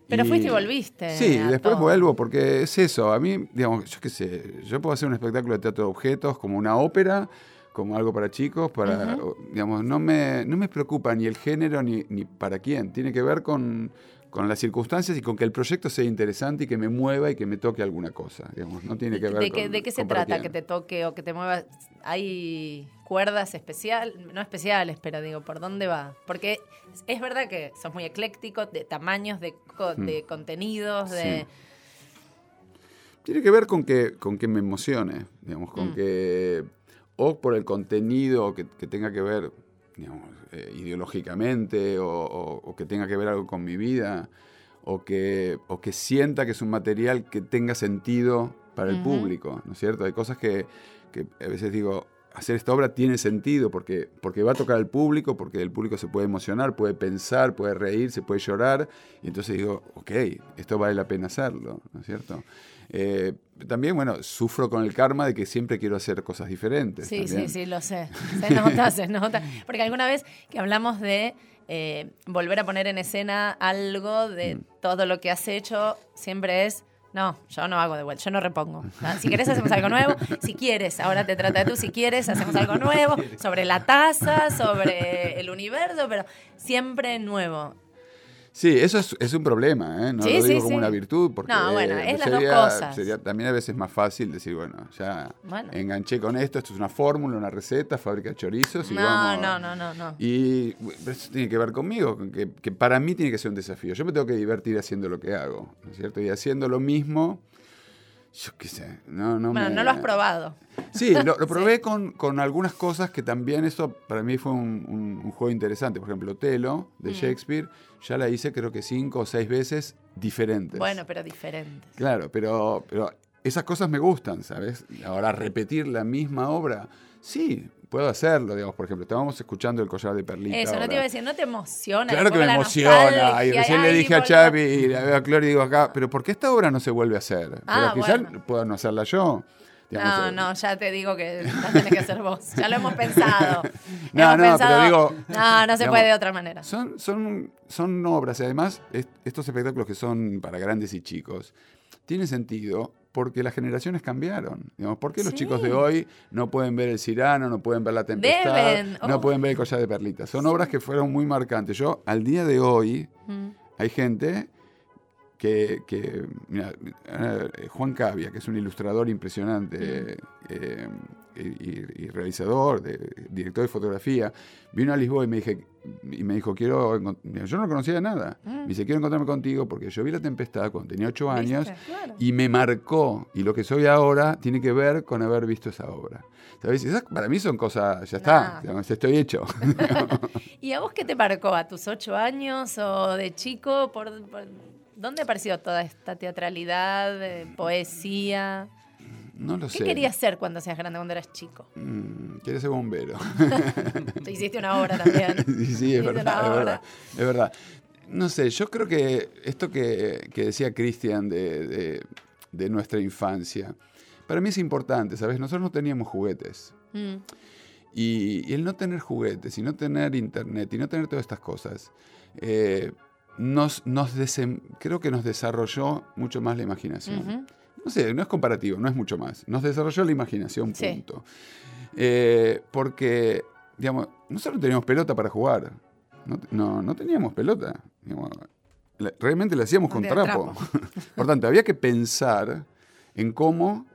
B: Pero fuiste y volviste
G: Sí, después
B: todo.
G: vuelvo, porque es eso. A mí, digamos, yo qué sé, yo puedo hacer un espectáculo de teatro de objetos como una ópera, como algo para chicos, para, digamos, no me, no me preocupa ni el género ni, ni para quién. Tiene que ver con, con las circunstancias y con que el proyecto sea interesante y que me mueva y que me toque alguna cosa. Digamos, no tiene que ver
B: ¿De
G: con
B: qué, de qué se trata? ¿Que te toque o que te mueva? ¿Hay cuerdas especiales? No especiales, pero digo, ¿por dónde va? Porque es verdad que sos muy ecléctico de tamaños, de,
G: Hmm.
B: de contenidos, de...
G: Sí. Tiene que ver con que, con que me emocione, digamos, con
B: Mm.
G: que, o por el contenido que, que tenga que ver, digamos, eh, ideológicamente, o, o- o que tenga que ver algo con mi vida, o que, o que sienta que es un material que tenga sentido para el público, ¿no es cierto? Hay cosas que, que a veces digo, hacer esta obra tiene sentido porque, porque va a tocar al público, porque el público se puede emocionar, puede pensar, puede reír, se puede llorar, y entonces digo, ok, esto vale la pena hacerlo, ¿no es cierto? Eh, también, bueno, sufro con el karma de que siempre quiero hacer cosas diferentes.
B: Sí,
G: también.
B: sí, sí, lo sé. [laughs] Se nota, se nota. Porque alguna vez que hablamos de eh, volver a poner en escena algo de
G: Mm.
B: todo lo que has hecho, siempre es. No, yo no hago de vuelta, yo no repongo. Si quieres hacemos algo nuevo, si quieres, ahora te trata de tú, si quieres hacemos algo nuevo, sobre la taza, sobre el universo, pero siempre nuevo.
G: Sí, eso es, es un problema, ¿eh? No
B: Sí,
G: lo
B: sí,
G: digo como
B: sí.
G: una virtud, porque
B: No, bueno, es las dos
G: sería,
B: cosas.
G: sería también a veces más fácil decir, bueno, ya
B: Bueno.
G: enganché con esto, esto es una fórmula, una receta, fábrica de chorizos y
B: No,
G: vamos.
B: no, no, no, no.
G: Y eso tiene que ver conmigo, con que, que para mí tiene que ser un desafío. Yo me tengo que divertir haciendo lo que hago, ¿no es cierto? Y haciendo lo mismo, yo qué sé, no, no
B: Bueno,
G: me-
B: no lo has probado.
G: Sí, lo, lo [laughs] probé con, con algunas cosas que también eso para mí fue un, un- un juego interesante. Por ejemplo, Otelo, de
B: Mm.
G: Shakespeare, ya la hice creo que cinco o seis veces diferentes.
B: Bueno, pero diferente.
G: Claro, pero, pero esas cosas me gustan, ¿sabes? Ahora, repetir la misma obra, sí, puedo hacerlo, digamos. Por ejemplo, estábamos escuchando El collar de Perlita.
B: Eso, no te iba a decir, ¿no te emociona?
G: Claro que me emociona. Y recién le
B: ay,
G: dije a Chavi y la veo a Clori y digo acá, pero ¿por qué esta obra no se vuelve a hacer?
B: Ah,
G: pero quizás
B: bueno.
G: puedo no hacerla yo. digamos,
B: No,
G: eh,
B: no, ya te digo que la tenés que hacer vos. Ya lo hemos pensado. [laughs]
G: No,
B: Hemos
G: no,
B: pensado,
G: pero digo.
B: No, no se
G: digamos,
B: puede de otra manera.
G: Son, son, son obras, y además, est- estos espectáculos que son para grandes y chicos, tienen sentido porque las generaciones cambiaron. Digamos, ¿Por qué los
B: Sí.
G: chicos de hoy no pueden ver El Cirano, no pueden ver La Tempestad, no
B: oh.
G: pueden ver El Collar de Perlitas? Son obras que fueron muy marcantes. Yo, al día de hoy,
B: Mm.
G: hay gente que, que, mira, eh, Juan Cavia, que es un ilustrador impresionante eh, y, y realizador, de- director de fotografía, vino a Lisboa y me, dije, y me dijo, quiero, yo no conocía nada,
B: Mm.
G: me dice, quiero encontrarme contigo porque yo vi La Tempestad cuando tenía ocho años y me marcó, y lo que soy ahora tiene que ver con haber visto esa obra. ¿Sabes? Esas para mí son cosas, ya está,
B: Nah.
G: estoy hecho. [laughs]
B: ¿Y a vos qué te marcó? ¿A tus ocho años o de chico? ¿Por, por- dónde apareció toda esta teatralidad, eh, poesía?
G: No lo
B: ¿Qué
G: sé.
B: querías ser cuando seas grande, cuando eras chico?
G: Mm, Quería ser bombero. [laughs]
B: Te hiciste una obra también. [laughs]
G: Sí, sí, es verdad, es verdad, es verdad. No sé, yo creo que esto que, que decía Cristian de, de- de nuestra infancia, para mí es importante, ¿sabes? Nosotros no teníamos juguetes.
B: Mm.
G: Y, y el no tener juguetes, y no tener internet, y no tener todas estas cosas, eh, nos, nos desem- creo que nos desarrolló mucho más la imaginación. No sé, no es comparativo, no es mucho más. Nos desarrolló la imaginación,
B: Sí.
G: punto. Eh, porque, digamos, nosotros teníamos pelota para jugar. No, no, no teníamos pelota. digamos. La- realmente la hacíamos con trapo. [laughs] Por tanto, había que pensar en cómo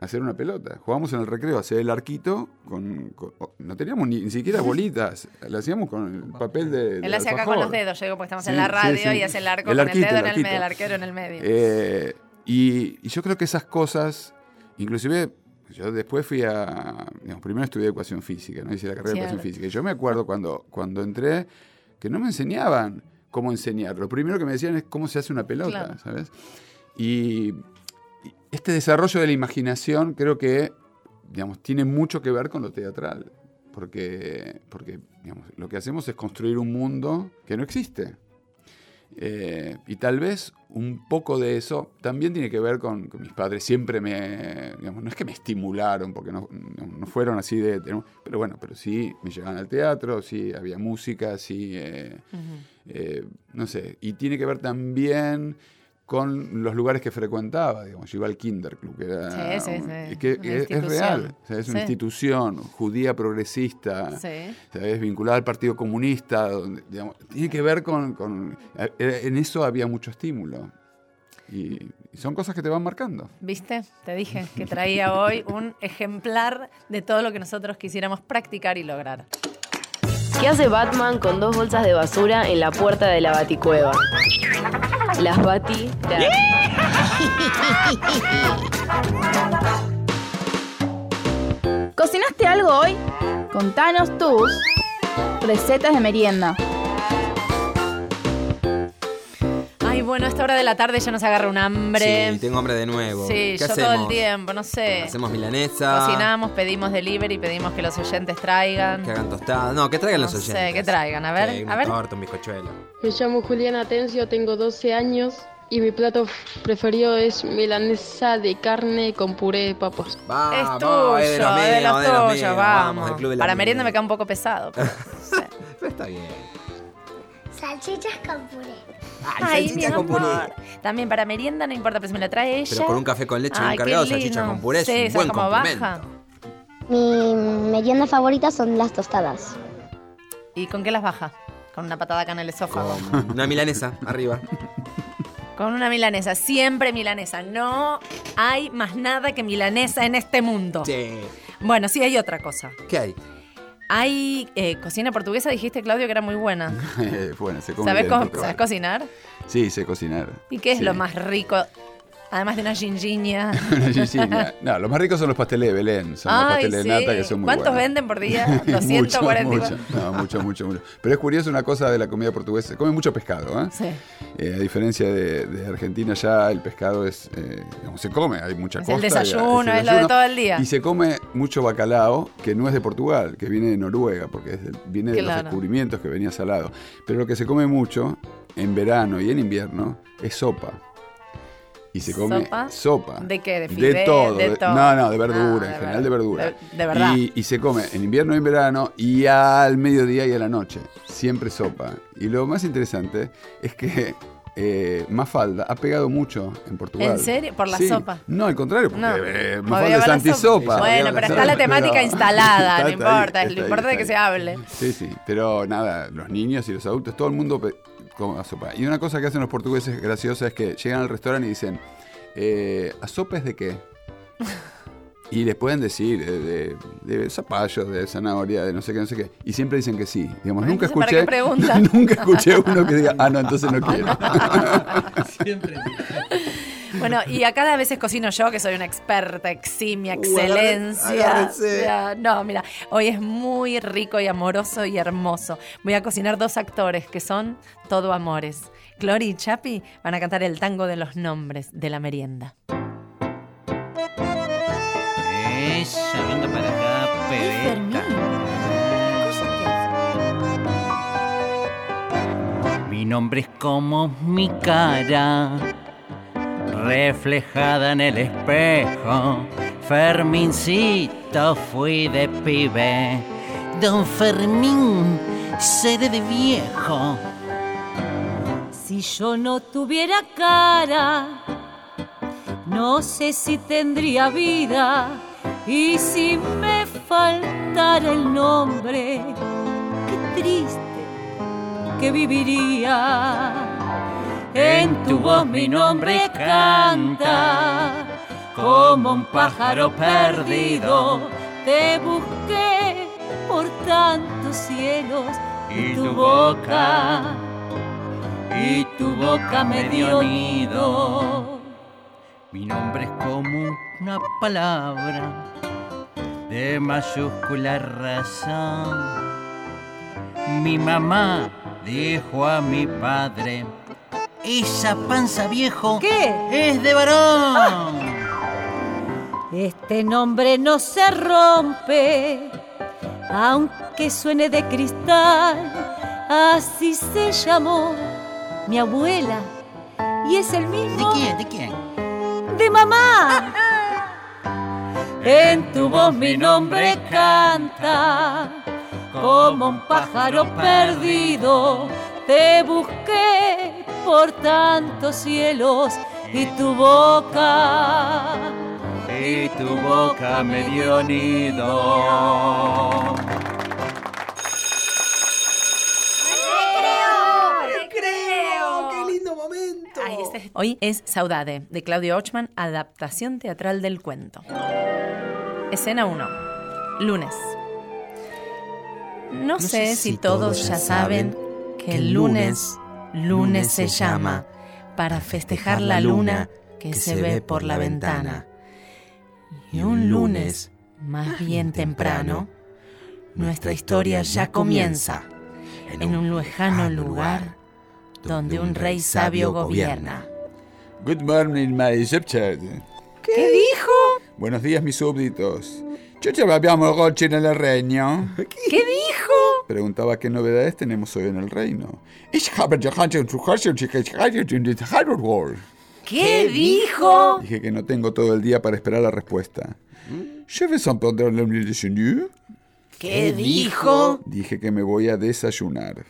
G: hacer una pelota. Jugábamos en el recreo, hacer el arquito con, con- no teníamos ni, ni siquiera [laughs] bolitas, la hacíamos con el papel de, de
B: Él hace acá con los dedos, yo digo porque estamos
G: Sí,
B: en la radio
G: sí.
B: y hace el arco
G: El
B: con
G: arquito,
B: el dedo
G: el
B: en el medio, el arquero en el medio.
G: Eh, y, y yo creo que esas cosas, inclusive yo después fui a, digamos, primero estudié educación física, no hice la carrera de educación física. Y yo me acuerdo cuando, cuando entré que no me enseñaban cómo enseñar. Lo primero que me decían es cómo se hace una pelota,
B: Claro.
G: ¿sabes? Y, y este desarrollo de la imaginación creo que, digamos, tiene mucho que ver con lo teatral. Porque, porque digamos, lo que hacemos es construir un mundo que no existe. Eh, y tal vez un poco de eso también tiene que ver con que mis padres. Siempre me, digamos, no es que me estimularon, porque no, no- fueron así de, de- pero bueno, pero sí me llevaban al teatro, sí había música, sí, eh, eh, no sé, y tiene que ver también con los lugares que frecuentaba, digamos, yo iba al Kinderclub, que era,
B: Sí, sí, sí.
G: que- es, es real, o sea, es una institución judía progresista. ¿sabes? vinculada al Partido Comunista, donde, digamos, tiene que ver con, con- eh, En eso había mucho estímulo. Y, y son cosas que te van marcando.
B: ¿Viste? Te dije que traía hoy un ejemplar de todo lo que nosotros quisiéramos practicar y lograr.
R: ¿Qué hace Batman con dos bolsas de basura en la puerta de la baticueva? Las bati...
E: ¿Cocinaste algo hoy? Contanos tus recetas de merienda.
B: Ay, bueno, a esta hora de la tarde ya nos agarra un hambre.
C: Sí, tengo hambre de nuevo.
B: Sí,
C: ¿Qué
B: yo
C: hacemos?
B: todo el tiempo, no sé.
C: Hacemos milanesa.
B: Cocinamos, pedimos delivery, pedimos que los oyentes traigan.
C: Que hagan tostadas. No, que traigan
B: No
C: los
B: sé,
C: oyentes.
B: que traigan, a ver,
C: Sí,
B: a ver.
C: torta, un bizcochuelo.
S: Me llamo Juliana Atencio, tengo 12 años y mi plato preferido es milanesa de carne con puré de papas.
B: es tuyo,
C: es de los
B: de los
C: míos, de los
B: tuyos,
C: míos,
B: vamos.
C: la
B: Para merienda me cae un poco pesado. pero- [laughs]
C: Pero está bien.
D: Salchichas con puré.
C: Ay, salchicha
B: mi
C: con puré.
B: amor. También para merienda no importa, pero si me la trae ella.
C: Pero con un café con leche
B: Ay, qué
C: cargado de salchicha
B: lindo.
C: con puré es
B: sí,
C: un
B: ¿sabes
C: buen complemento.
B: baja?
A: Mi merienda favorita son las tostadas.
B: ¿Y con qué las baja? Con una patada acá en el esófago.
C: Con una milanesa arriba.
B: Con una milanesa, siempre milanesa. No hay más nada que milanesa en este mundo.
C: Sí.
B: Bueno, sí hay otra cosa.
C: ¿Qué hay?
B: Hay eh, cocina portuguesa, dijiste Claudio que era muy buena. [laughs]
G: bueno, se come
B: ¿Sabes, co-. ¿sabes cocinar?
G: Sí, sé cocinar.
B: ¿Y qué es
G: Sí.
B: lo más rico? Además de una gingiña.
G: Sí, sí, mira. no, los más ricos son los pasteles de Belén. Son los pasteles
B: sí.
G: de nata que son muy
B: ¿Cuántos
G: buenos.
B: venden por día? 240. [laughs]
G: Mucho, mucho. No, mucho, mucho, mucho. Pero es curioso una cosa de la comida portuguesa. Se come mucho pescado, ¿eh?
B: Sí.
G: Eh, a diferencia de, de Argentina, ya el pescado es, eh, digamos, se come, hay mucha
B: Es el
G: costa,
B: desayuno, es lo de todo el día.
G: Y se come mucho bacalao, que no es de Portugal, que viene de Noruega, porque es del- viene de los descubrimientos que venía salado. Pero lo que se come mucho en verano y en invierno es sopa. Y se come
B: ¿Sopa?
G: sopa.
B: ¿De qué? ¿De
G: De todo.
B: de todo?
G: no, no, de verdura,
B: Ah,
G: en
B: de
G: general
B: ver-
G: de verdura.
B: De, de verdad.
G: Y, y se come en invierno y en verano y al mediodía y a la noche. Siempre sopa. Y lo más interesante es que eh, Mafalda ha pegado mucho en Portugal.
B: ¿En serio? ¿Por la
G: Sí.
B: sopa?
G: No, al contrario, porque
B: No.
G: eh, Mafalda es antisopa.
B: Bueno, pero está la temática instalada, no importa, lo importante es que se hable.
G: Sí, sí, pero nada, los niños y los adultos, todo el mundo sopa. Y una cosa que hacen los portugueses graciosa es que llegan al restaurante y dicen, eh, ¿a sopa es de qué? Y les pueden decir eh, de, de zapallo, de zanahoria, de no sé qué, no sé qué. Y siempre dicen que sí. Digamos, nunca
B: entonces, ¿para qué
G: escuché, [laughs] nunca escuché uno que diga, ah, no, entonces no [laughs] quiero. [laughs]
L: Siempre.
B: Bueno, y acá a veces cocino yo, que soy una experta, eximia, excelencia.
C: agárrense.
B: No, mira, hoy es muy rico y amoroso y hermoso. Voy a cocinar dos actores que son todo amores. Clori y Chapi van a cantar el tango de los nombres de la merienda.
O: Ella, venga para acá, pebeta. Mi nombre es como mi cara, reflejada en el espejo. Fermincito fui de pibe, Don Fermín seré de viejo.
T: Si yo no tuviera cara
P: No sé si tendría vida y si me faltara el nombre, qué triste que viviría. En tu voz mi nombre canta como un pájaro perdido. Te busqué por tantos cielos y tu boca, y tu boca me dio nido.
O: Mi nombre es como una palabra de mayúscula razón. Mi mamá dijo a mi padre, esa panza viejo
P: ¿Qué?
O: es de varón.
P: Este nombre no se rompe, aunque suene de cristal. Así se llamó mi abuela. Y es el mismo.
O: ¿De quién? ¿De quién?
P: De mamá. En tu voz mi nombre canta, como un pájaro perdido. Te busqué por tantos cielos y tu boca,
O: Y tu boca me dio nido.
C: ¡Recreo! ¡Qué lindo momento!
B: Ay, Hoy es Saudade, de Claudio Ochman, adaptación teatral del cuento. Escena 1. Lunes. No, sé, si todos ya saben que el lunes, lunes se llama para festejar la luna que se ve por la ventana. Y un lunes, más bien temprano, nuestra historia ya comienza en un lejano lugar donde un rey sabio gobierna.
G: Good morning, my subject.
B: ¿Qué dijo?
G: Buenos días, mis súbditos. Yo ya abbiamo oggi nel regno.
B: ¿Qué dijo?
G: Preguntaba qué novedades tenemos hoy en el reino.
B: ¿Qué dijo?
G: Dije que no tengo todo el día para esperar la respuesta.
B: ¿Qué dijo?
G: Dije que me voy a desayunar.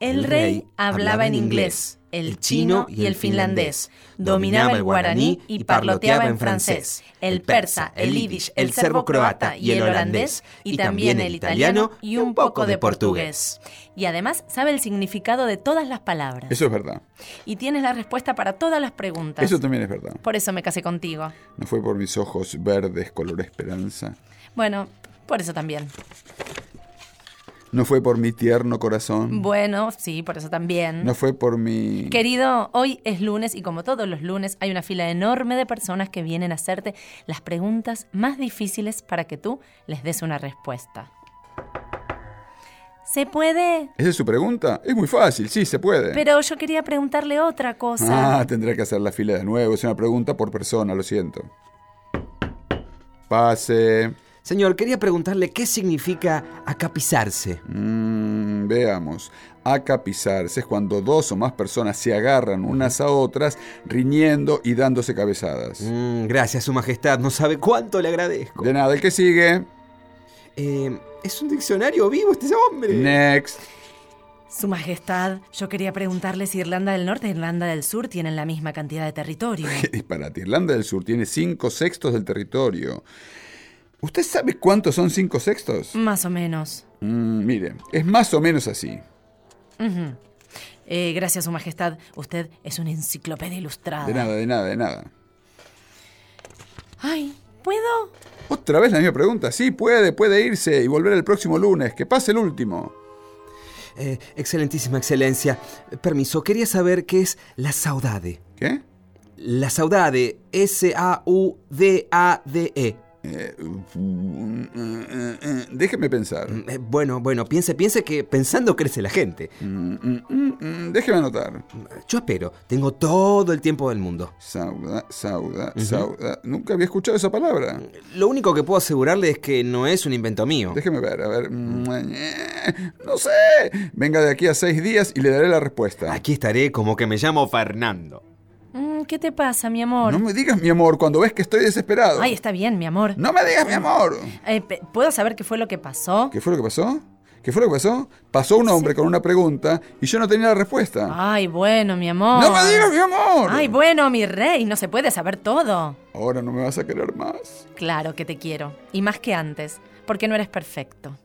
B: El rey hablaba en inglés, el chino y el finlandés, dominaba el guaraní y parloteaba en francés, el persa, el yiddish, el serbo-croata y el holandés, y también el italiano y un poco de portugués. Y además sabe el significado de todas las palabras.
G: Eso es verdad.
B: Y tienes la respuesta para todas las preguntas.
G: Eso también es verdad.
B: Por eso me casé contigo.
G: No fue por mis ojos verdes color esperanza.
B: Bueno, por eso también.
G: No fue por mi tierno corazón.
B: Bueno, sí, por eso también.
G: No fue por mi...
B: Querido, hoy es lunes y como todos los lunes hay una fila enorme de personas que vienen a hacerte las preguntas más difíciles para que tú les des una respuesta. ¿Se puede?
G: ¿Esa es su pregunta? Es muy fácil, sí, se puede.
B: Pero yo quería preguntarle otra cosa.
G: Ah, tendré que hacer la fila de nuevo. Es una pregunta por persona, lo siento. Pase.
C: Señor, quería preguntarle qué significa acapizarse.
G: Mm, veamos. Acapizarse es cuando dos o más personas se agarran unas a otras, riñendo y dándose cabezadas.
C: Mm, gracias, Su Majestad. No sabe cuánto le agradezco.
G: De nada, el que sigue.
C: Eh, es un diccionario vivo este hombre.
G: Next.
B: Su Majestad, yo quería preguntarle si Irlanda del Norte e Irlanda del Sur tienen la misma cantidad de territorio. [laughs]
G: Disparate. Irlanda del Sur tiene cinco sextos del territorio. ¿Usted sabe cuántos son cinco sextos?
B: Más o menos.
G: Mm, mire, es más o menos así.
B: Eh, gracias, Su Majestad. Usted es una enciclopedia ilustrada.
G: De nada, de nada, de nada.
B: Ay, ¿puedo?
G: Otra vez la misma pregunta. Sí, puede, puede irse y volver el próximo lunes. Que pase el último.
C: Eh, excelentísima excelencia. Permiso, quería saber qué es la saudade.
G: ¿Qué?
C: La saudade. S-A-U-D-A-D-E.
G: Eh, mm, déjeme pensar.
C: Eh, bueno, bueno, piense, piense que pensando crece la gente.
G: Mm, mm, mm, mm, déjeme anotar.
C: Yo espero, tengo todo el tiempo del mundo.
G: Sauda, sauda, sauda. Nunca había escuchado esa palabra.
C: Lo único que puedo asegurarle es que no es un invento mío.
G: Déjeme ver, a ver. Mm, No sé. Venga de aquí a seis días y le daré la respuesta.
C: Aquí estaré como que me llamo Fernando.
B: Mm, ¿Qué te pasa, mi amor?
G: No me digas mi amor cuando ves que estoy desesperado.
B: Ay, está bien, mi amor.
G: No me digas mi amor.
B: Eh, ¿Puedo saber qué fue lo que pasó?
G: ¿Qué fue lo que pasó? ¿Qué fue lo que pasó? Pasó un hombre con una pregunta y yo no tenía la respuesta.
B: Ay, bueno, mi amor.
G: ¡No me digas, mi amor!
B: Ay, bueno, mi rey, no se puede saber todo.
G: Ahora no me vas a querer más.
B: Claro que te quiero, y más que antes, porque no eres perfecto.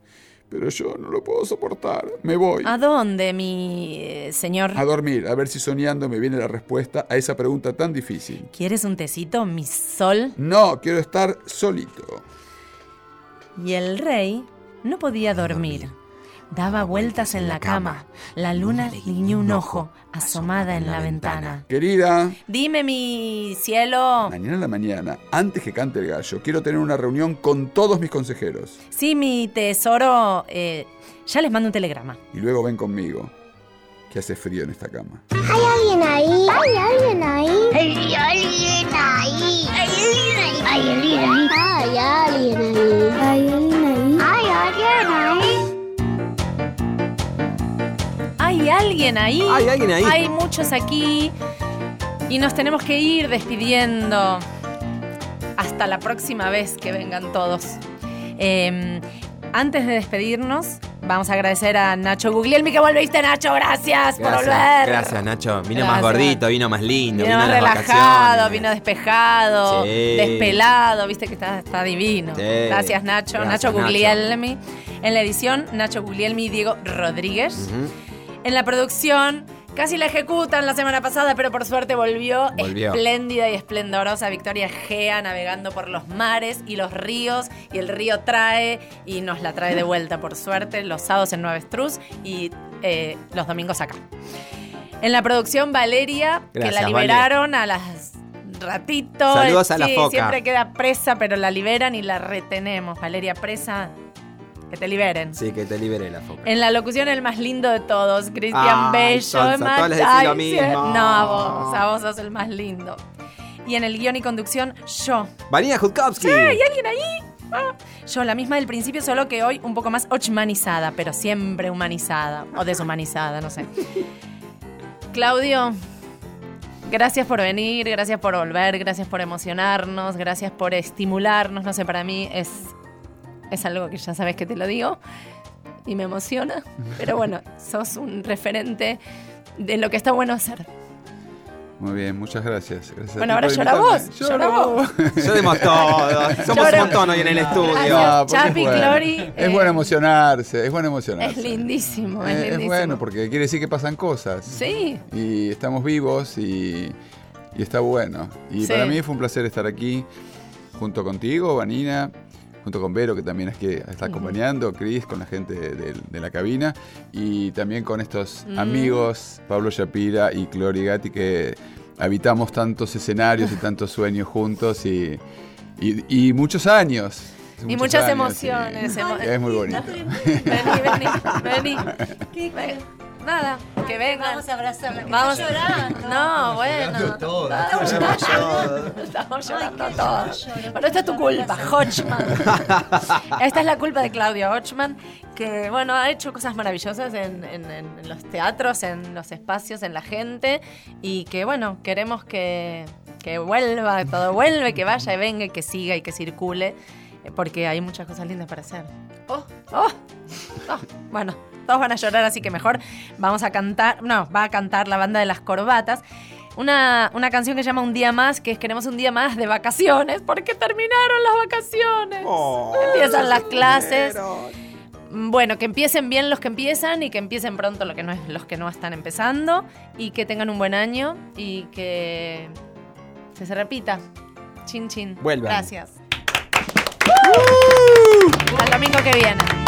G: Pero yo no lo puedo soportar. Me voy.
B: ¿A dónde, mi eh, señor?
G: A dormir, a ver si soñando me viene la respuesta a esa pregunta tan difícil.
B: ¿Quieres un tecito, mi sol?
G: No, quiero estar solito.
B: Y el rey no podía dormir. Daba vueltas en la cama. La luna guiñó un ojo, asomada en la ventana.
G: Querida,
B: Dime, mi cielo.
G: mañana en la mañana, antes que cante el gallo, quiero tener una reunión con todos mis consejeros.
B: Sí, mi tesoro. eh, ya les mando un telegrama.
G: Y luego ven conmigo, que hace frío en esta cama.
A: ¿Hay alguien ahí? ¿Hay alguien ahí? ¿Hay alguien ahí? ¿Hay alguien ahí? ¿Hay alguien ahí? ¿Hay alguien ahí? ¿Hay alguien ahí? ¿Hay alguien ahí?
B: ¿Hay alguien ahí?
C: Hay
B: muchos aquí. Y nos tenemos que ir despidiendo. Hasta la próxima vez que vengan todos. Eh, antes de despedirnos, vamos a agradecer a Nacho Guglielmi que volviste, Nacho. Gracias, por volver.
C: Gracias, Nacho. Vino más gordito, vino más lindo,
B: Vino
C: vino,
B: relajado,
C: vacaciones.
B: vino despejado,
C: Sí.
B: despelado, viste que está, está divino.
C: Sí.
B: Gracias Nacho,
C: Gracias,
B: Nacho
C: Nacho.
B: Guglielmi. En la edición, Nacho Guglielmi y Diego Rodríguez. En la producción, casi la ejecutan la semana pasada, pero por suerte volvió,
C: Volvió.
B: espléndida y esplendorosa Victoria Gea navegando por los mares y los ríos. Y el río trae y nos la trae de vuelta, por suerte, los sábados en Nueva Estruz y eh, los domingos acá. En la producción, Valeria, que la liberaron a las ratitos.
C: Saludos a la foca.
B: Siempre queda presa, pero la liberan y la retenemos. Valeria presa, que te liberen.
C: Sí, que te libere la foca.
B: En la locución, el más lindo de todos, Cristian Bello.
C: Sonsa,
B: Matt
C: todas les decís lo
B: Tyson.
C: mismo.
B: No, a vos, a vos sos el más lindo. Y en el guion y conducción, yo.
C: Vanina Jutkowski.
B: Sí, ¿hay alguien ahí? Ah. Yo, la misma del principio, solo que hoy un poco más ochmanizada, pero siempre humanizada. O deshumanizada, no sé. Claudio, gracias por venir, gracias por volver, gracias por emocionarnos, gracias por estimularnos. No sé, para mí es, es algo que ya sabes que te lo digo y me emociona. Pero bueno, sos un referente de lo que está bueno hacer.
G: Muy bien, muchas gracias.
B: Bueno, ahora llora vos, llora vos.
C: Lloremos todos. [laughs] Somos un montón hoy en el estudio.
B: Chapi,
G: es bueno.
B: Clori,
G: Es
B: eh,
G: bueno emocionarse, es bueno emocionarse.
B: Es lindísimo, es
G: Eh,
B: lindísimo.
G: es bueno porque quiere decir que pasan cosas.
B: Sí.
G: Y estamos vivos y, y está bueno. Y
B: Sí.
G: para mí fue un placer estar aquí junto contigo, Vanina, junto con Vero, que también es que está acompañando, Cris, con la gente de, de la cabina, y también con estos
B: Mm.
G: amigos, Pablo Shapira y Clori Gatti, que habitamos tantos escenarios y tantos sueños juntos y, y- y muchos años.
B: Y muchas
G: años,
B: emociones. emo-
G: Es muy bonito.
B: Vení, vení, vení. [laughs] Ven. Nada, que vengan.
T: Vamos a abrazarla, que
B: Vamos.
T: está llorando.
B: No, bueno.
T: Llorando todo.
B: Estamos llorando. Estamos llorando todos. Bueno, esta es tu culpa, Hodgman. [laughs] Esta es la culpa de Claudia Hodgman, que bueno, ha hecho cosas maravillosas en, en- en los teatros, en los espacios, en la gente. Y que bueno, queremos que, que vuelva, todo vuelve, que vaya y venga, y que siga y que circule. eh, Porque hay muchas cosas lindas para hacer. Oh, oh, oh. Bueno, todos van a llorar, así que mejor vamos a cantar. No, va a cantar la banda de las corbatas. Una, una canción que se llama Un día más, que es queremos un día más de vacaciones, porque terminaron las vacaciones. Empiezan las clases. Bueno, que empiecen bien los que empiezan y que empiecen pronto lo que no es- los que no están empezando y que tengan un buen año y que se, se repita. Chin chin.
C: Vuelvan.
B: Gracias. Al domingo que viene.